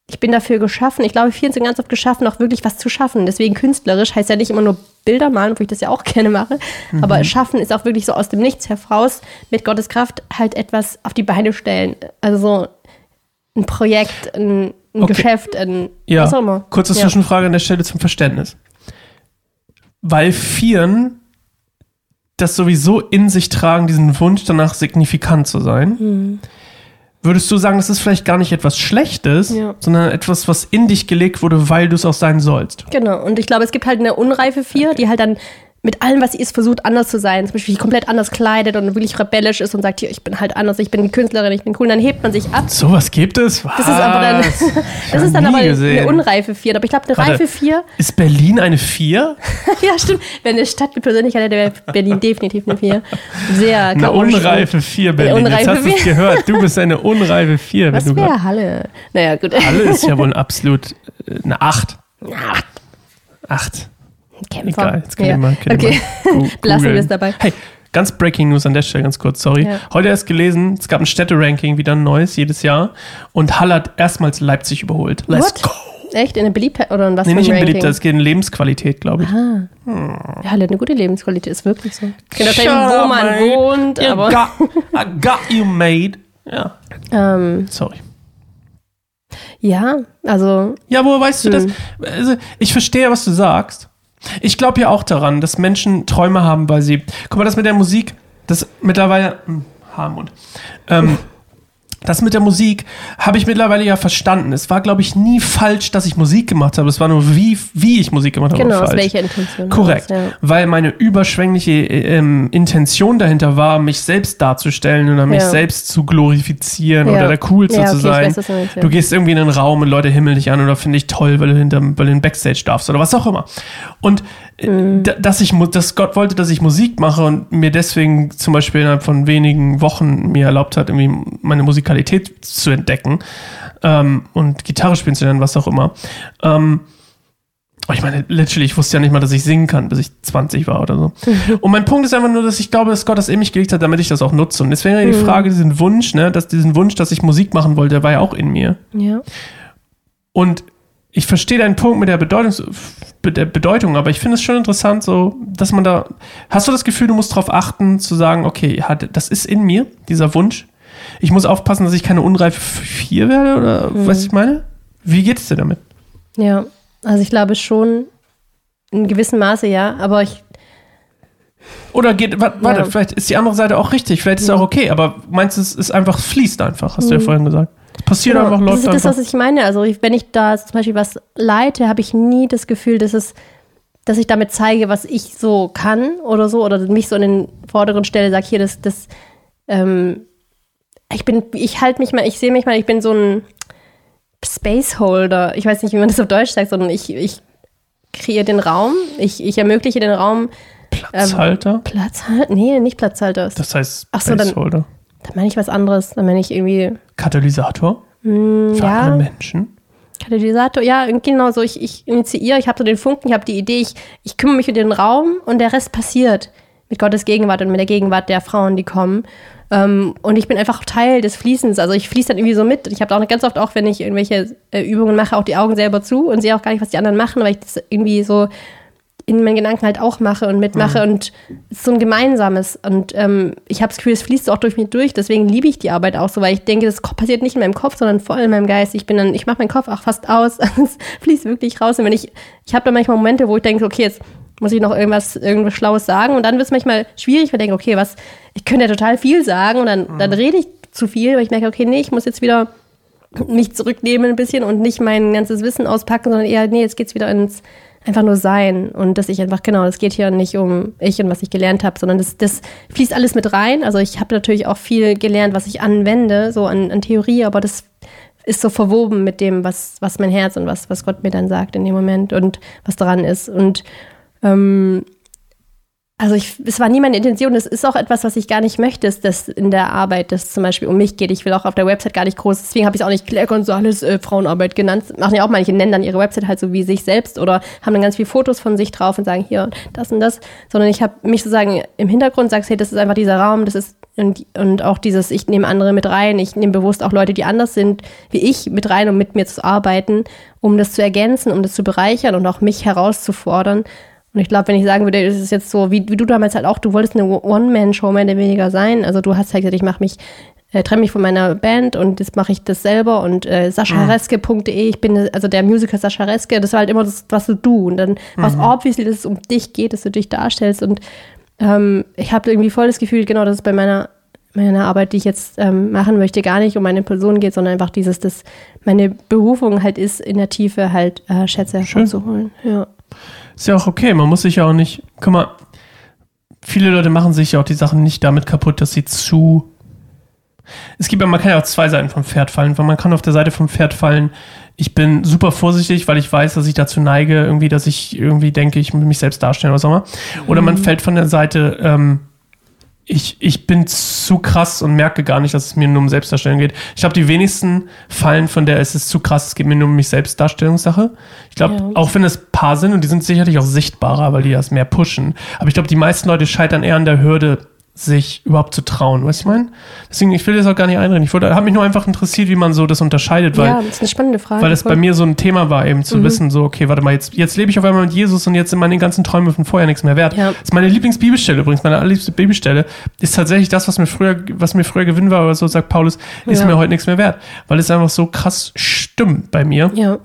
ich bin dafür geschaffen. Ich glaube, vielen sind ganz oft geschaffen, auch wirklich was zu schaffen. Deswegen künstlerisch heißt ja nicht immer nur Bilder malen, wo ich das ja auch [LAUGHS] gerne mache. Mhm. Aber schaffen ist auch wirklich so aus dem Nichts heraus mit Gottes Kraft halt etwas auf die Beine stellen. Also so ein Projekt, ein, ein Okay. Geschäft, ein Ja, was auch immer. kurze ja. Zwischenfrage an der Stelle zum Verständnis. Weil Vieren das sowieso in sich tragen, diesen Wunsch danach signifikant zu sein, Hm. Würdest du sagen, das ist vielleicht gar nicht etwas Schlechtes, Ja. sondern etwas, was in dich gelegt wurde, weil du es auch sein sollst? Genau. Und ich glaube, es gibt halt eine unreife Vier, die halt dann mit allem, was sie ist, versucht, anders zu sein. Zum Beispiel komplett anders kleidet und wirklich rebellisch ist und sagt, hier, ich bin halt anders, ich bin eine Künstlerin, ich bin cool. Und dann hebt man sich ab. Sowas gibt es? Was? Das ist aber dann, [LAUGHS] das ist dann aber gesehen. eine unreife Vier. Aber ich glaube, eine Warte. reife Vier, Ist Berlin eine Vier? [LAUGHS] ja stimmt, wenn eine Stadt mit Persönlichkeit hätte, wäre Berlin definitiv eine Vier. Sehr Eine unreife Vier, Berlin. unreife Jetzt hast du es gehört. Du bist eine [LAUGHS] unreife Vier. Was wäre Halle? Naja, gut. Halle ist ja wohl absolut äh, eine Acht. Na, Acht. Kämpfer. Egal, jetzt kann ja. ich mal, kann okay. ich mal [LAUGHS] Lassen wir es dabei. Hey, ganz Breaking News an der Stelle, ganz kurz, sorry. Ja. Heute erst gelesen, es gab ein Städteranking, wieder ein neues, jedes Jahr. Und Halle hat erstmals Leipzig überholt. Let's What? go. Echt? In der Beliebtheit oder in was Nee, nicht in Ranking? Beliebtheit, es geht in Lebensqualität, glaube ich. Ja, Halle hat eine gute Lebensqualität, ist wirklich so. Shut wo man mate. wohnt, You aber. got, I [LAUGHS] got you, mate. Ja, Ähm, sorry. ja, also Ja, woher weißt du das? Hm. Also, ich verstehe, was du sagst. Ich glaube ja auch daran, dass Menschen Träume haben, weil sie. Guck mal, das mit der Musik, das mittlerweile. Hm, Haarmund. Ähm, [LAUGHS] das mit der Musik habe ich mittlerweile ja verstanden. Es war, glaube ich, nie falsch, dass ich Musik gemacht habe. Es war nur, wie, wie ich Musik gemacht habe. genau, aus welcher Intention. Korrekt, heraus, weil meine überschwängliche äh, ähm, Intention dahinter war, mich selbst darzustellen oder mich Ja. selbst zu glorifizieren Ja. oder der Coolste Ja, zu okay, ich sein. weiß, du meinst, ja. Du gehst irgendwie in einen Raum und Leute himmeln dich an oder finde ich toll, weil du hinterm, weil du in den Backstage darfst oder was auch immer. Und Mhm. da- dass ich, dass Gott wollte, dass ich Musik mache und mir deswegen zum Beispiel innerhalb von wenigen Wochen mir erlaubt hat, irgendwie meine Musikalität zu entdecken ähm, und Gitarre spielen zu lernen, was auch immer. Ähm, aber ich meine, literally, ich wusste ja nicht mal, dass ich singen kann, bis ich 20 war oder so. Und mein Punkt ist einfach nur, dass ich glaube, dass Gott das in mich gelegt hat, damit ich das auch nutze. Und deswegen die Frage, diesen Wunsch, ne, dass diesen Wunsch, dass ich Musik machen wollte, der war ja auch in mir. Ja. Und ich verstehe deinen Punkt mit der Bedeutung, der Bedeutung, aber ich finde es schon interessant, so, dass man da. Hast du das Gefühl, du musst darauf achten, zu sagen, okay, das ist in mir, dieser Wunsch. Ich muss aufpassen, dass ich keine unreife Vier werde, oder Mhm. was ich meine? Wie geht es dir damit? Ja, also ich glaube schon in gewissem Maße ja, aber ich, Oder geht, wa- warte, Ja. vielleicht ist die andere Seite auch richtig, vielleicht ist es auch okay, aber meinst du, es ist einfach, es fließt einfach, hast du ja vorhin gesagt. Es passiert. Genau, einfach, das läuft ist das, einfach. was ich meine. Also wenn ich da zum Beispiel was leite, habe ich nie das Gefühl, dass es, dass ich damit zeige, was ich so kann oder so, oder mich so in den Vorderen stelle, sag hier, das, das, ähm, ich bin, ich halte mich mal, ich sehe mich mal, ich bin so ein Spaceholder. Ich weiß nicht, wie man das auf Deutsch sagt, sondern ich, ich kreiere den Raum. Ich, ich ermögliche den Raum. Platzhalter? Platzhalter? Nee, nicht Platzhalter. das heißt Ach so, dann- Spaceholder. Dann meine ich was anderes. Dann meine ich irgendwie Katalysator mm, für ja, andere Menschen. Katalysator. Ja, genau so. Ich, ich initiiere, ich habe so den Funken, ich habe die Idee, ich, ich kümmere mich um den Raum und der Rest passiert mit Gottes Gegenwart und mit der Gegenwart der Frauen, die kommen. Ähm, und ich bin einfach Teil des Fließens. Also ich fließe dann irgendwie so mit. Ich habe auch ganz oft auch, wenn ich irgendwelche äh, Übungen mache, auch die Augen selber zu und sehe auch gar nicht, was die anderen machen, weil ich das irgendwie so in meinen Gedanken halt auch mache und mitmache und es ist so ein gemeinsames und ähm, ich habe das Gefühl, es fließt auch durch mich durch, deswegen liebe ich die Arbeit auch so, weil ich denke, das passiert nicht in meinem Kopf, sondern voll in meinem Geist. Ich bin dann, ich mache meinen Kopf auch fast aus, [LAUGHS] es fließt wirklich raus und wenn ich, ich habe da manchmal Momente, wo ich denke, okay, jetzt muss ich noch irgendwas, irgendwas Schlaues sagen und dann wird es manchmal schwierig, weil ich denke, okay, was, ich könnte ja total viel sagen und dann, dann rede ich zu viel, weil ich merke, okay, nee, ich muss jetzt wieder mich zurücknehmen ein bisschen und nicht mein ganzes Wissen auspacken, sondern eher, nee, jetzt geht's wieder ins einfach nur sein und dass ich einfach, genau, es geht hier nicht um ich und was ich gelernt habe, sondern das, das fließt alles mit rein. Also ich habe natürlich auch viel gelernt, was ich anwende, so an, an Theorie, aber das ist so verwoben mit dem, was, was mein Herz und was, was Gott mir dann sagt in dem Moment und was dran ist. Und ähm, also ich, es war nie meine Intention. Es ist auch etwas, was ich gar nicht möchte, ist, dass in der Arbeit das zum Beispiel um mich geht. Ich will auch auf der Website gar nicht groß, deswegen habe ich es auch nicht Claire Gonzales äh, Frauenarbeit genannt. Machen ja auch manche, nennen dann ihre Website halt so wie sich selbst oder haben dann ganz viele Fotos von sich drauf und sagen hier das und das. Sondern ich habe mich sozusagen im Hintergrund sagst, hey, das ist einfach dieser Raum, das ist und, und auch dieses, ich nehme andere mit rein, ich nehme bewusst auch Leute, die anders sind wie ich, mit rein, um mit mir zu arbeiten, um das zu ergänzen, um das zu bereichern und auch mich herauszufordern. Und ich glaube, wenn ich sagen würde, das ist jetzt so, wie, wie du damals halt auch, du wolltest eine One-Man-Show mehr oder weniger sein. Also du hast halt gesagt, ich mache mich, äh, trenne mich von meiner Band und jetzt mache ich das selber und äh, saschareske.de, ich bin also der Musiker Sascha Reske, das war halt immer das, was du du. Und dann war es obviously, dass es um dich geht, dass du dich darstellst. Und ähm, ich habe irgendwie voll das Gefühl, genau, dass es bei meiner meiner Arbeit, die ich jetzt ähm, machen möchte, gar nicht um meine Person geht, sondern einfach dieses, dass meine Berufung halt ist, in der Tiefe halt äh, Schätze hervorzuholen. Ja. Ist ja auch okay, man muss sich ja auch nicht, guck mal, viele Leute machen sich ja auch die Sachen nicht damit kaputt, dass sie zu. Es gibt ja, man kann ja auch zwei Seiten vom Pferd fallen, weil man kann auf der Seite vom Pferd fallen, ich bin super vorsichtig, weil ich weiß, dass ich dazu neige, irgendwie, dass ich irgendwie denke, ich muss mich selbst darstellen oder immer. Oder man fällt von der Seite, ähm, ich, ich bin zu krass und merke gar nicht, dass es mir nur um Selbstdarstellung geht. Ich glaube, die wenigsten fallen von der, es ist zu krass, es geht mir nur um mich Selbstdarstellungssache. Ich glaube, Ja. auch wenn es Paar sind und die sind sicherlich auch sichtbarer, weil die das mehr pushen. Aber ich glaube, die meisten Leute scheitern eher an der Hürde, sich überhaupt zu trauen. Weißt du, was ich meine? Deswegen, ich will das auch gar nicht einreden. Ich habe mich nur einfach interessiert, wie man so das unterscheidet, weil ja, das ist eine spannende Frage. weil es bei mir so ein Thema war, eben zu wissen, so, okay, warte mal, jetzt, jetzt lebe ich auf einmal mit Jesus und jetzt sind meine ganzen Träume von vorher nichts mehr wert. Ja. Das ist meine Lieblingsbibelstelle übrigens, meine allerliebste Bibelstelle, ist tatsächlich das, was mir früher, was mir früher Gewinn war, aber so sagt Paulus, ist Ja. mir heute nichts mehr wert. Weil es einfach so krass stimmt bei mir. Ja,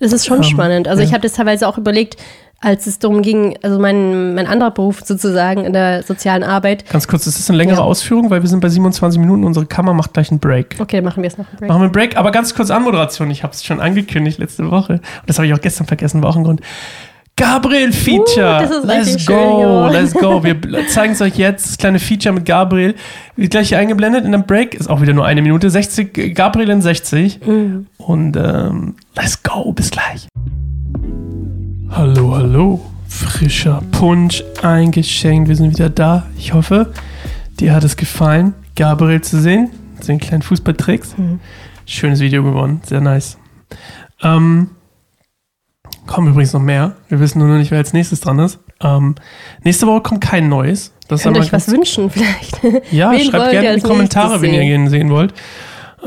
das ist schon Ähm, spannend. Also ja. ich habe das teilweise auch überlegt, als es darum ging, also mein, mein anderer Beruf sozusagen in der sozialen Arbeit. Ganz kurz, das ist eine längere Ja. Ausführung, weil wir sind bei 27 Minuten, unsere Kammer macht gleich einen Break. Okay, machen wir es noch einen Break. Machen wir einen Break, aber ganz kurz Anmoderation. Ich habe es schon angekündigt letzte Woche. Und das habe ich auch gestern vergessen, war auch ein Grund. Gabriel Feature. Uh, das ist let's go, schön, ja. let's go. [LAUGHS] Wir zeigen es euch jetzt. Das kleine Feature mit Gabriel. Wird gleich hier eingeblendet in einem Break. Ist auch wieder nur eine Minute. 60, Gabriel in 60. Mhm. Und ähm, let's go. Bis gleich. Hallo, hallo. Frischer Punsch eingeschenkt. Wir sind wieder da. Ich hoffe, dir hat es gefallen, Gabriel zu sehen. Den kleinen Fußballtricks. Mhm. Schönes Video geworden. Sehr nice. Ähm, kommen übrigens noch mehr. Wir wissen nur noch nicht, wer als nächstes dran ist. Ähm, nächste Woche kommt kein neues. Das Könnt euch was wünschen vielleicht. ja, Wen schreibt gerne in die Kommentare, wenn ihr sehen? ihn sehen wollt.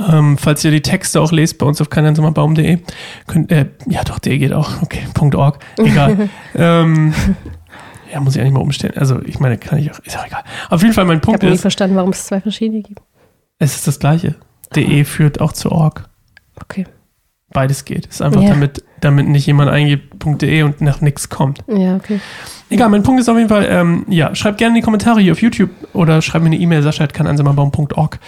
Ähm, falls ihr die Texte auch lest bei uns auf keineinsamerbaum.de. Könnt, äh, ja, doch, de geht auch. Okay, .org. Egal. [LAUGHS] ähm, ja, muss ich eigentlich mal umstellen. Also, ich meine, kann ich auch. Ist auch egal. Auf jeden Fall, mein Ich Punkt habe nie ist, verstanden, warum es zwei verschiedene gibt. es ist das Gleiche. De führt auch zu org. Okay. Beides geht. Ist einfach Ja. damit, damit nicht jemand eingibt .de und nach nichts kommt. Ja, okay. Egal, mein Punkt ist auf jeden Fall, ähm, ja, schreibt gerne in die Kommentare hier auf YouTube oder schreibt mir eine E-Mail, sascha.kanansamerbaum.org.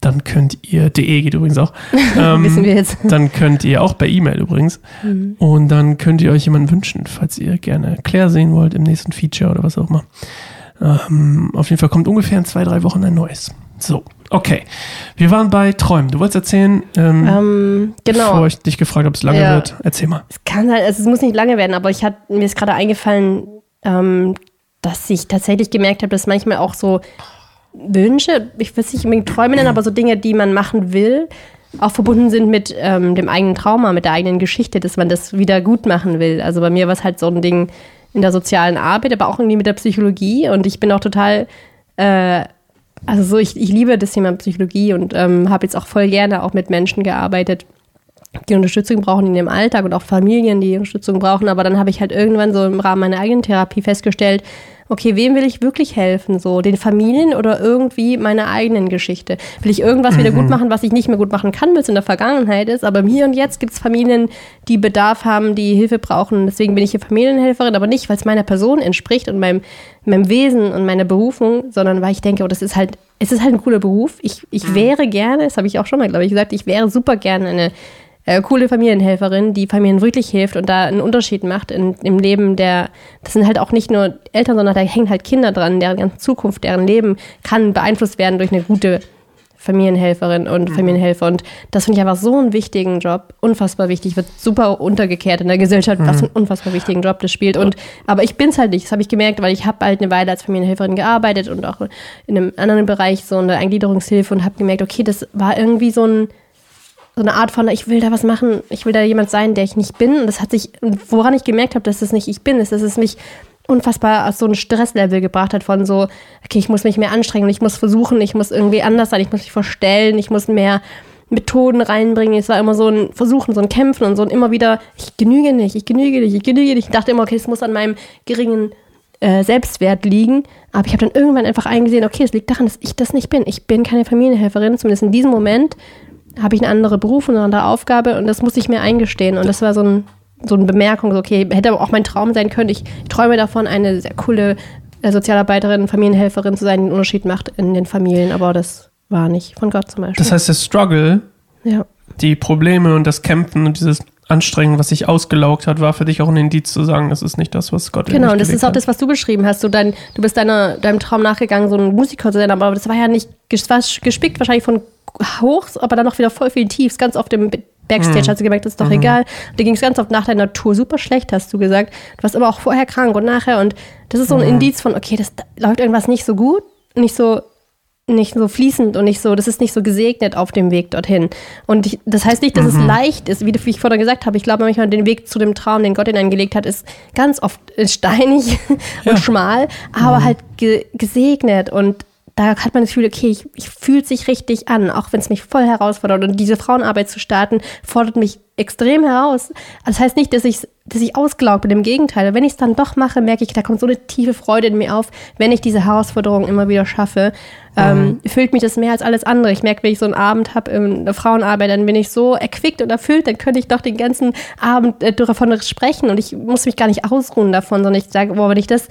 Dann könnt ihr, de geht übrigens auch, [LAUGHS] ähm, Wissen wir jetzt. dann könnt ihr auch per E-Mail übrigens. Mhm. Und dann könnt ihr euch jemanden wünschen, falls ihr gerne Claire sehen wollt im nächsten Feature oder was auch immer. Ähm, auf jeden Fall kommt ungefähr in zwei, drei Wochen ein neues. So, Okay. Wir waren bei Träumen. Du wolltest erzählen, ähm, Ähm, genau. bevor ich dich gefragt habe, ob es lange Ja. wird. Erzähl mal. Es kann halt, also es muss nicht lange werden, aber ich hat, mir ist gerade eingefallen, ähm, dass ich tatsächlich gemerkt habe, dass manchmal auch so Wünsche, ich es nicht unbedingt Träume nennen, aber so Dinge, die man machen will, auch verbunden sind mit ähm, dem eigenen Trauma, mit der eigenen Geschichte, dass man das wieder gut machen will. Also bei mir war es halt so ein Ding in der sozialen Arbeit, aber auch irgendwie mit der Psychologie und ich bin auch total äh, also so, ich, ich liebe das Thema Psychologie und ähm, habe jetzt auch voll gerne auch mit Menschen gearbeitet, die Unterstützung brauchen in ihrem Alltag und auch Familien, die Unterstützung brauchen. Aber dann habe ich halt irgendwann so im Rahmen meiner eigenen Therapie festgestellt, okay, wem will ich wirklich helfen? So, den Familien oder irgendwie meiner eigenen Geschichte? Will ich irgendwas wieder gut machen, was ich nicht mehr gut machen kann, weil es in der Vergangenheit ist? Aber im Hier und Jetzt gibt es Familien, die Bedarf haben, die Hilfe brauchen. Deswegen bin ich hier Familienhelferin, aber nicht, weil es meiner Person entspricht und meinem, meinem Wesen und meiner Berufung, sondern weil ich denke, oh, das ist halt, es ist halt ein cooler Beruf. Ich, ich wäre gerne, das habe ich auch schon mal, glaube ich, gesagt, ich wäre super gerne eine äh, coole Familienhelferin, die Familien wirklich hilft und da einen Unterschied macht in, im Leben der, das sind halt auch nicht nur Eltern, sondern da hängen halt Kinder dran, deren ganze Zukunft, deren Leben kann beeinflusst werden durch eine gute Familienhelferin und Familienhelfer. Und das finde ich einfach so einen wichtigen Job, unfassbar wichtig, wird super untergekehrt in der Gesellschaft, was für einen unfassbar wichtigen Job das spielt. Und aber ich bin es halt nicht, das habe ich gemerkt, weil ich habe halt eine Weile als Familienhelferin gearbeitet und auch in einem anderen Bereich so in der Eingliederungshilfe und habe gemerkt, okay, das war irgendwie so ein so eine Art von, ich will da was machen, ich will da jemand sein, der ich nicht bin. Und das hat sich, woran ich gemerkt habe, dass das nicht ich bin, ist, dass es mich unfassbar auf so ein Stresslevel gebracht hat von so, okay, ich muss mich mehr anstrengen, ich muss versuchen, ich muss irgendwie anders sein, ich muss mich verstellen, ich muss mehr Methoden reinbringen. Es war immer so ein Versuchen, so ein Kämpfen und so ein immer wieder, ich genüge nicht, ich genüge nicht, ich genüge nicht. Ich dachte immer, okay, es muss an meinem geringen äh, Selbstwert liegen. Aber ich habe dann irgendwann einfach eingesehen, okay, es liegt daran, dass ich das nicht bin. Ich bin keine Familienhelferin, zumindest in diesem Moment habe ich eine andere Berufung, eine andere Aufgabe und das muss ich mir eingestehen. Und das war so, ein, so eine Bemerkung, so, okay, hätte aber auch mein Traum sein können. Ich träume davon, eine sehr coole äh, Sozialarbeiterin, Familienhelferin zu sein, die einen Unterschied macht in den Familien, aber das war nicht von Gott zum Beispiel. Das heißt, der Struggle, ja. die Probleme und das Kämpfen und dieses Anstrengen, was sich ausgelaugt hat, war für dich auch ein Indiz zu sagen, das ist nicht das, was Gott Genau, und das ist auch das, was du beschrieben hast. Du, dein, du bist deiner, deinem Traum nachgegangen, so ein Musiker zu sein, aber das war ja nicht, war gespickt wahrscheinlich von Hochs, aber dann noch wieder voll viel Tiefs. Ganz oft im Backstage hast du gemerkt, das ist doch egal. Und dir ging es ganz oft nach deiner Tour super schlecht, hast du gesagt. Du warst aber auch vorher krank und nachher. Und das ist so ein Indiz von, okay, das da läuft irgendwas nicht so gut, nicht so nicht so fließend und nicht so, das ist nicht so gesegnet auf dem Weg dorthin. Und ich, das heißt nicht, dass es leicht ist, wie, wie ich vorher gesagt habe. Ich glaube manchmal, den Weg zu dem Traum, den Gott in einen gelegt hat, ist ganz oft äh, steinig [LAUGHS] Ja. und schmal, aber halt ge gesegnet und da hat man das Gefühl, okay, ich, ich fühlt sich richtig an, auch wenn es mich voll herausfordert. Und diese Frauenarbeit zu starten, fordert mich extrem heraus. Das heißt nicht, dass ich, dass ich ausgelaugt bin, im Gegenteil. Wenn ich es dann doch mache, merke ich, da kommt so eine tiefe Freude in mir auf, wenn ich diese Herausforderung immer wieder schaffe. Ähm, füllt mich das mehr als alles andere. Ich merke, wenn ich so einen Abend habe in der Frauenarbeit, dann bin ich so erquickt und erfüllt, dann könnte ich doch den ganzen Abend äh, davon sprechen und ich muss mich gar nicht ausruhen davon, sondern ich sage, boah, wenn ich das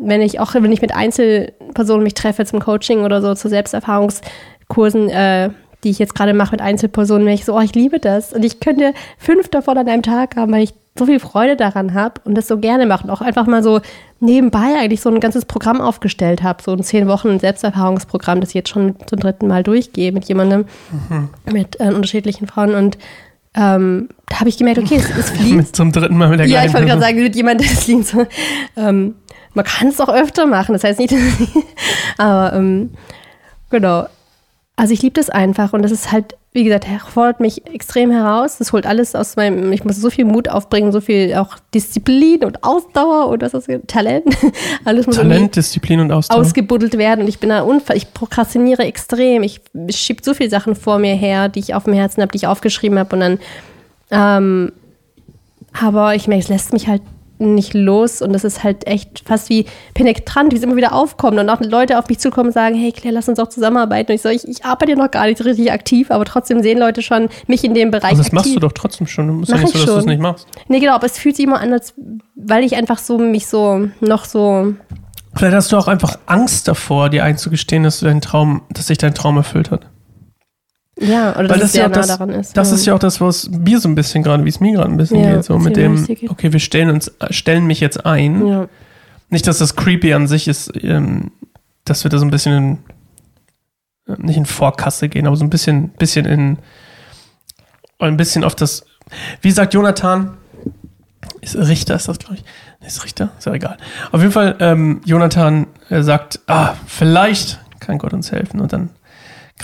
wenn ich auch, wenn ich mit Einzelpersonen mich treffe zum Coaching oder so zu Selbsterfahrungskursen, äh, die ich jetzt gerade mache mit Einzelpersonen, merke ich so, oh, ich liebe das. Und ich könnte fünf davon an einem Tag haben, weil ich so viel Freude daran habe und das so gerne mache. Und auch einfach mal so nebenbei eigentlich so ein ganzes Programm aufgestellt habe. So ein zehn Wochen Selbsterfahrungsprogramm, das ich jetzt schon zum dritten Mal durchgehe mit jemandem, mit äh, unterschiedlichen Frauen. Und ähm, da habe ich gemerkt, okay, es, es fließt. [LAUGHS] Mit zum dritten Mal mit der Ja, ich wollte gerade sagen, mit jemand, das klingt so. Ähm, man kann es auch öfter machen, das heißt nicht, [LAUGHS] aber ähm, genau. Also ich liebe das einfach und das ist halt, wie gesagt, fordert mich extrem heraus. Das holt alles aus meinem, ich muss so viel Mut aufbringen, so viel auch Disziplin und Ausdauer und was ist das, Talent. [LAUGHS] Alles muss Talent, Disziplin und Ausdauer. ausgebuddelt werden und ich bin da unfall, ich prokrastiniere extrem. Ich schiebe so viele Sachen vor mir her, die ich auf dem Herzen habe, die ich aufgeschrieben habe und dann ähm, aber ich merke, es lässt mich halt nicht los und das ist halt echt fast wie penetrant, wie es immer wieder aufkommt und auch Leute auf mich zukommen und sagen, hey Claire, lass uns doch zusammenarbeiten und ich so, ich, ich arbeite noch gar nicht richtig aktiv, aber trotzdem sehen Leute schon mich in dem Bereich Also das aktiv. machst du doch trotzdem schon. Du musst ja Mach nicht so, dass du es nicht machst. Nee, genau, aber es fühlt sich immer an, als weil ich einfach so mich so noch so Vielleicht hast du auch einfach Angst davor, dir einzugestehen, dass du deinen Traum, dass sich dein Traum erfüllt hat. Ja, oder Weil das ja auch nah das, daran ist. das ja. ist ja auch das, was mir so ein bisschen gerade, wie es mir gerade ein bisschen Ja, geht, so mit dem, geht. okay, wir stellen uns, stellen mich jetzt ein. ja. Nicht, dass das creepy an sich ist, ähm, dass wir da so ein bisschen äh, nicht in Vorkasse gehen, aber so ein bisschen, bisschen in, ein bisschen auf das, wie sagt Jonathan, ist Richter, ist das, glaube ich. Ist Richter? Ist ja egal. Auf jeden Fall, ähm, Jonathan äh, sagt, ah, vielleicht kann Gott uns helfen. Und dann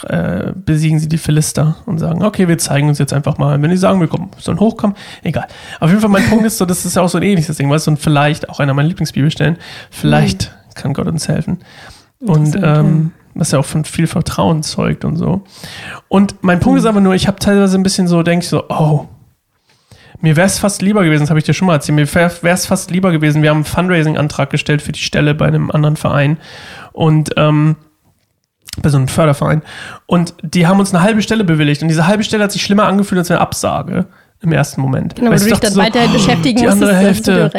äh, besiegen sie die Philister und sagen, okay, wir zeigen uns jetzt einfach mal. Wenn die sagen, wir kommen, sollen hochkommen, egal. Auf jeden Fall, mein Punkt ist so, das ist ja auch so ein ähnliches Ding, weißt du, und vielleicht, auch einer meiner Lieblingsbibelstellen, vielleicht mhm. kann Gott uns helfen. Und ähm, was ja auch von viel Vertrauen zeugt und so. Und mein Punkt mhm. ist aber nur, ich habe teilweise ein bisschen so, denke ich so, oh, mir wäre es fast lieber gewesen, das habe ich dir schon mal erzählt, mir wäre es fast lieber gewesen, wir haben einen Fundraising-Antrag gestellt für die Stelle bei einem anderen Verein und ähm, bei so einem Förderverein. Und die haben uns eine halbe Stelle bewilligt. Und diese halbe Stelle hat sich schlimmer angefühlt als eine Absage im ersten Moment. Genau, weil du dich dann so, weiterhin oh, beschäftigen Die andere Hälfte.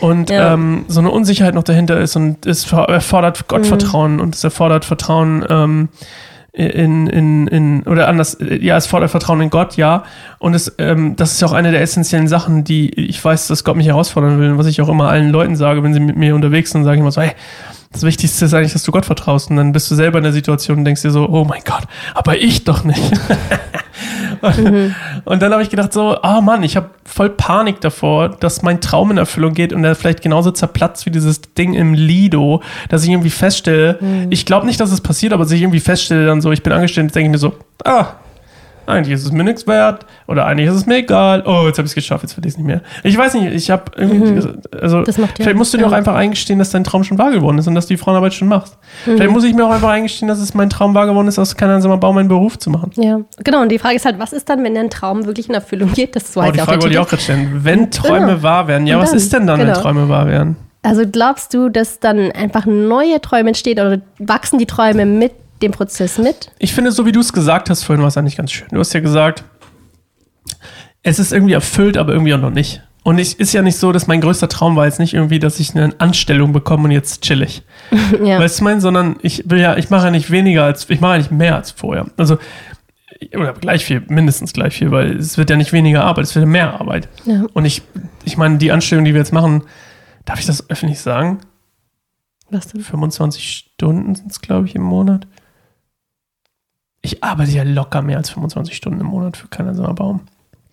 Und ja. ähm, so eine Unsicherheit noch dahinter ist und es erfordert Gottvertrauen mhm. und es erfordert Vertrauen ähm, in, in, in, oder anders, ja, es fordert Vertrauen in Gott, ja. Und es, ähm, das ist ja auch eine der essentiellen Sachen, die ich weiß, dass Gott mich herausfordern will, was ich auch immer allen Leuten sage, wenn sie mit mir unterwegs sind, sage ich immer so, hey, das Wichtigste ist eigentlich, dass du Gott vertraust. Und dann bist du selber in der Situation und denkst dir so, oh mein Gott, aber ich doch nicht. [LAUGHS] und, [LAUGHS] mhm. und, dann habe ich gedacht so, ah oh Mann, ich habe voll Panik davor, dass mein Traum in Erfüllung geht und er vielleicht genauso zerplatzt wie dieses Ding im Lido, dass ich irgendwie feststelle, mhm. ich glaube nicht, dass es passiert, aber dass ich irgendwie feststelle dann so, ich bin angestellt, denke ich mir so, ah, eigentlich ist es mir nichts wert oder eigentlich ist es mir egal. Oh, jetzt habe ich es geschafft, jetzt will ich es nicht mehr. Ich weiß nicht, ich habe irgendwie, mhm. also vielleicht musst du dir auch einfach eingestehen, dass dein Traum schon wahr geworden ist und dass du die Frauenarbeit schon machst. Mhm. Vielleicht muss ich mir auch einfach eingestehen, dass es mein Traum wahr geworden ist, aus keiner einsamer Baum meinen Beruf zu machen. Ja, genau. Und die Frage ist halt, was ist dann, wenn dein Traum wirklich in Erfüllung geht? Das so oh, die Frage wollte ich auch gerade stellen. Wenn Träume genau. wahr werden, ja, was ist denn dann, genau. wenn Träume wahr werden? Also glaubst du, dass dann einfach neue Träume entstehen oder wachsen die Träume mit dem Prozess mit? Ich finde, so wie du es gesagt hast vorhin, war es eigentlich ganz schön. Du hast ja gesagt, es ist irgendwie erfüllt, aber irgendwie auch noch nicht. Und es ist ja nicht so, dass mein größter Traum war jetzt nicht irgendwie, dass ich eine Anstellung bekomme und jetzt chill ich. [LAUGHS] ja. Weißt du, mein, sondern ich will ja, ich mache ja nicht weniger als, ich mache ja nicht mehr als vorher. Also, oder gleich viel, mindestens gleich viel, weil es wird ja nicht weniger Arbeit, es wird mehr Arbeit. Ja. Und ich, ich meine, die Anstellung, die wir jetzt machen, darf ich das öffentlich sagen? Was denn? 25 Stunden sind es, glaube ich, im Monat. Ich arbeite ja locker mehr als 25 Stunden im Monat für keinen Baum.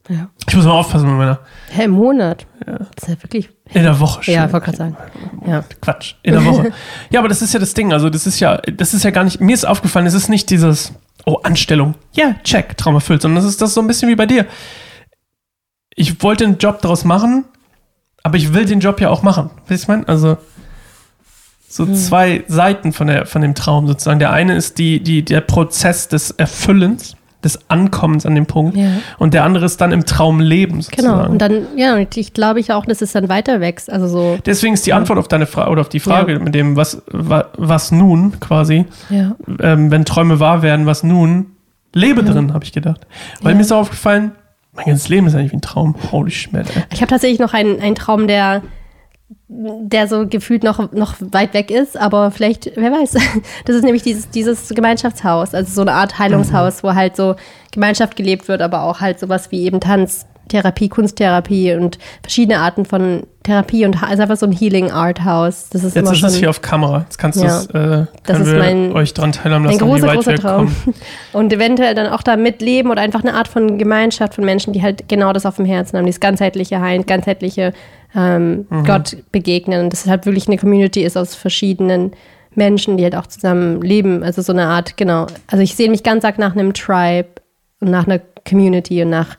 Ja. Ich muss mal aufpassen mit meiner. Hä, im Monat? Ja. Das ist ja wirklich. In der Woche schon. Ja, ich wollte gerade sagen. Ja. Quatsch. In der Woche. [LAUGHS] ja, aber das ist ja das Ding. Also, das ist ja, das ist ja gar nicht. Mir ist aufgefallen, es ist nicht dieses, oh, Anstellung. Ja, check, Traum erfüllt, sondern das ist das so ein bisschen wie bei dir. Ich wollte einen Job daraus machen, aber ich will den Job ja auch machen. Weißt du, ich meine? Also, so hm. zwei Seiten von, der, von dem Traum sozusagen. Der eine ist die, die, der Prozess des Erfüllens des Ankommens an dem Punkt. Ja. Und der andere ist dann im Traumleben sozusagen. Genau. Und dann, ja, und ich glaube ich auch, dass es dann weiter wächst. Also so. Deswegen ist die Antwort auf deine Frage oder auf die Frage ja. mit dem, was, was, was nun quasi, ähm, wenn Träume wahr werden, was nun? Lebe drin, habe ich gedacht. Weil mir ist aufgefallen, mein ganzes Leben ist eigentlich wie ein Traum. Holy ey. Ich habe tatsächlich noch einen, einen Traum, der der so gefühlt noch, noch weit weg ist, aber vielleicht, wer weiß. [LAUGHS] Das ist nämlich dieses, dieses Gemeinschaftshaus, also so eine Art Heilungshaus, mhm. wo halt so Gemeinschaft gelebt wird, aber auch halt sowas wie eben Tanztherapie, Kunsttherapie und verschiedene Arten von Therapie und also einfach so ein Healing Art House. Das ist Jetzt ist es hier auf Kamera. Jetzt kannst ja, du äh, das ist mein, euch dran teilhaben lassen, ein großer, wie weit großer Traum. Kommen. [LAUGHS] Und eventuell dann auch da mitleben oder einfach eine Art von Gemeinschaft von Menschen, die halt genau das auf dem Herzen haben, dieses ganzheitliche Heilen, ganzheitliche ähm, mhm. Gott begegnen. Und das halt wirklich eine Community ist aus verschiedenen Menschen, die halt auch zusammen leben. Also so eine Art, genau. Also ich sehe mich ganz arg nach einem Tribe und nach einer Community und nach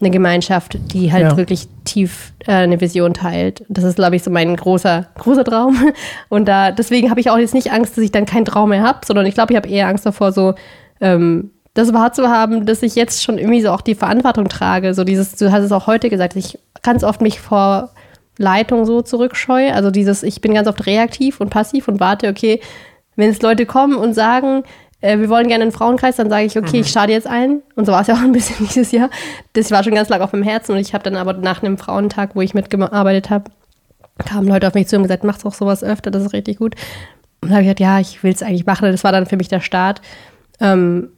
einer Gemeinschaft, die halt ja. wirklich tief äh, eine Vision teilt. Das ist, glaube ich, so mein großer, großer Traum. [LAUGHS] Und da, deswegen habe ich auch jetzt nicht Angst, dass ich dann keinen Traum mehr habe, sondern ich glaube, ich habe eher Angst davor, so ähm, das wahrzuhaben, dass ich jetzt schon irgendwie so auch die Verantwortung trage. So dieses, du hast es auch heute gesagt, ich ganz oft mich vor Leitung so zurückscheue. Also dieses, ich bin ganz oft reaktiv und passiv und warte, okay, wenn es Leute kommen und sagen, äh, wir wollen gerne einen Frauenkreis, dann sage ich, okay, mhm. ich starte jetzt ein. Und so war es ja auch ein bisschen [LAUGHS] dieses Jahr. Das war schon ganz lange auf dem Herzen und ich habe dann aber nach einem Frauentag, wo ich mitgearbeitet habe, kamen Leute auf mich zu und gesagt, mach doch sowas öfter, das ist richtig gut. Und habe ich gesagt, ja, ich will es eigentlich machen. Das war dann für mich der Start. Ähm,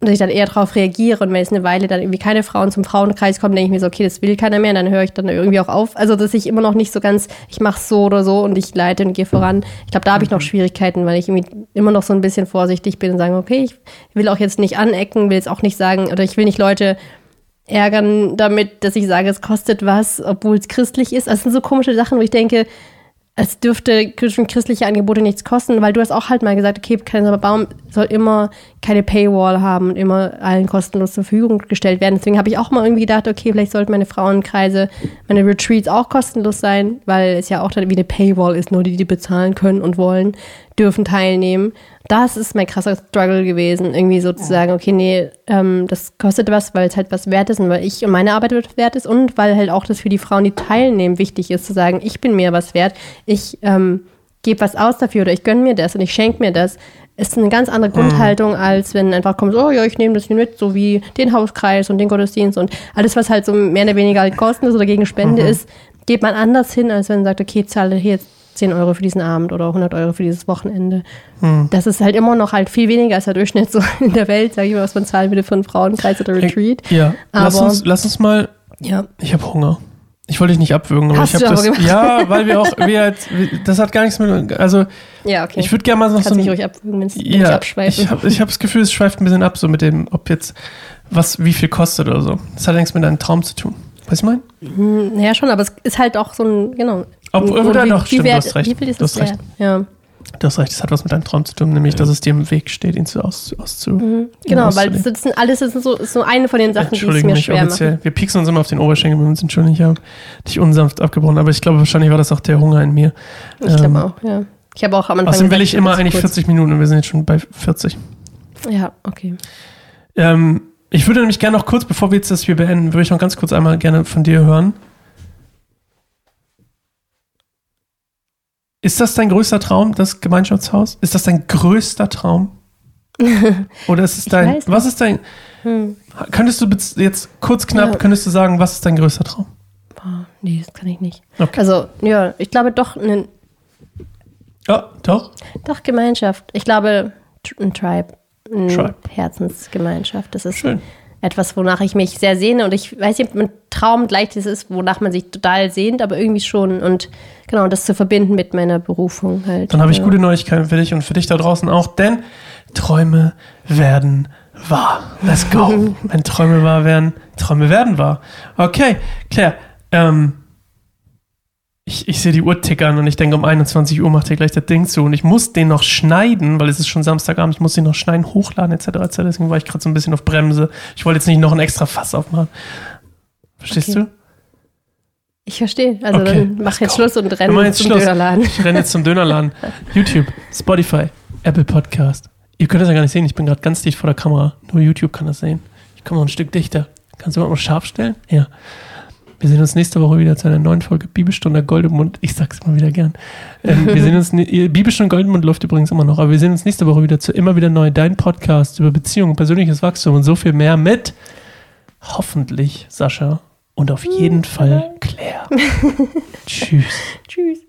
dass ich dann eher darauf reagiere und wenn es eine Weile dann irgendwie keine Frauen zum Frauenkreis kommen, denke ich mir so, okay, das will keiner mehr, und dann höre ich dann irgendwie auch auf. Also, dass ich immer noch nicht so ganz, ich mache so oder so und ich leite und gehe voran. Ich glaube, da habe ich noch Schwierigkeiten, weil ich irgendwie immer noch so ein bisschen vorsichtig bin und sage, okay, ich will auch jetzt nicht anecken, will jetzt auch nicht sagen, oder ich will nicht Leute ärgern damit, dass ich sage, es kostet was, obwohl es christlich ist. Also, das sind so komische Sachen, wo ich denke, es dürfte christliche Angebote nichts kosten, weil du hast auch halt mal gesagt, okay, Kaiser Baum soll immer keine Paywall haben und immer allen kostenlos zur Verfügung gestellt werden. Deswegen habe ich auch mal irgendwie gedacht, okay, vielleicht sollten meine Frauenkreise, meine Retreats auch kostenlos sein, weil es ja auch dann wie eine Paywall ist, nur die, die bezahlen können und wollen, dürfen teilnehmen. Das ist mein krasser Struggle gewesen, irgendwie so zu sagen, okay, nee, ähm, das kostet was, weil es halt was wert ist und weil ich und meine Arbeit wert ist und weil halt auch das für die Frauen, die teilnehmen, wichtig ist, zu sagen, ich bin mir was wert, ich ähm, gebe was aus dafür oder ich gönne mir das und ich schenke mir das ist eine ganz andere Grundhaltung, als wenn einfach kommt, oh ja, ich nehme das hier mit, so wie den Hauskreis und den Gottesdienst und alles, was halt so mehr oder weniger halt kostenlos oder gegen Spende mhm. ist, geht man anders hin, als wenn man sagt, okay, zahle hier jetzt 10 Euro für diesen Abend oder 100 Euro für dieses Wochenende. Mhm. Das ist halt immer noch halt viel weniger als der Durchschnitt so [LAUGHS] in der Welt, sage ich mal, was man zahlen würde für einen Frauenkreis oder Retreat. Ja, Aber, lass, uns, lass uns mal, ja. ich habe Hunger. Ich wollte dich nicht abwürgen, aber Hast ich habe das. Gemacht? Ja, [LAUGHS] weil wir auch, wir halt, das hat gar nichts mit. Also, ja, okay. ich würde gerne mal noch Kannst so. Mich ruhig abwürgen, wenn's, ja, wenn ich Ich habe ich hab das Gefühl, es schweift ein bisschen ab, so mit dem, ob jetzt, was, wie viel kostet oder so. Das hat nichts mit deinem Traum zu tun. Weißt du mein? Hm, ja, schon, aber es ist halt auch so ein, genau. Ob, oder wie, doch, stimmt, wert, du hast recht. Wie viel ist das recht. Ja. Du hast recht, das hat was mit deinem Traum zu tun, nämlich, dass es dir im Weg steht, ihn zu aus, auszu. Mhm. Genau, weil das sind alles das sind so, ist so eine von den Sachen, die es mir mich schwer offiziell. machen. Wir pieksen uns immer auf den Oberschenkel, wir uns entschuldigen, ich habe dich unsanft abgebrochen, aber ich glaube, wahrscheinlich war das auch der Hunger in mir. Ich glaube auch, ja. Ich habe auch am Anfang Außerdem will ich immer eigentlich kurz. 40 Minuten und wir sind jetzt schon bei 40. Ja, okay. Ähm, ich würde nämlich gerne noch kurz, bevor wir jetzt das hier beenden, würde ich noch ganz kurz einmal gerne von dir hören. Ist das dein größter Traum, das Gemeinschaftshaus? Ist das dein größter Traum? [LAUGHS] Oder ist es dein. Was ist dein. Hm. Könntest du jetzt kurz knapp, ja. könntest du sagen, was ist dein größter Traum? Boah, nee, das kann ich nicht. Okay. Also, ja, ich glaube doch ein. Ja, doch? Doch, Gemeinschaft. Ich glaube, ein Tribe. Eine Tribe. Herzensgemeinschaft. Das ist Schön. Etwas, wonach ich mich sehr sehne. Und ich weiß nicht, ob ein Traum gleich das ist, wonach man sich total sehnt, aber irgendwie schon. Und genau, das zu verbinden mit meiner Berufung halt. Dann habe ich gute Neuigkeiten für dich und für dich da draußen auch, denn Träume werden wahr. Let's go. [LAUGHS] Wenn Träume wahr werden, Träume werden wahr. Okay, Claire, ähm, ich, ich sehe die Uhr tickern und ich denke, um 21 Uhr macht ihr gleich das Ding zu. Und ich muss den noch schneiden, weil es ist schon Samstagabend, ich muss den noch schneiden, hochladen, etc. etc. Deswegen war ich gerade so ein bisschen auf Bremse. Ich wollte jetzt nicht noch ein extra Fass aufmachen. Verstehst okay. du? Ich verstehe. Also okay, dann mach jetzt. Schluss und renn zum Schluss. Dönerladen. Ich renne jetzt zum Dönerladen. [LAUGHS] YouTube, Spotify, Apple Podcast. Ihr könnt das ja gar nicht sehen, ich bin gerade ganz dicht vor der Kamera. Nur YouTube kann das sehen. Ich komme noch ein Stück dichter. Kannst du mal scharf stellen? Ja. Wir sehen uns nächste Woche wieder zu einer neuen Folge Bibelstunde Goldemund. Ich sag's immer wieder gern. Ähm, wir sehen uns, Bibelstunde Goldemund läuft übrigens immer noch, aber wir sehen uns nächste Woche wieder zu immer wieder neu dein Podcast über Beziehungen, persönliches Wachstum und so viel mehr mit hoffentlich Sascha und auf jeden Fall Claire. [LAUGHS] Tschüss. Tschüss.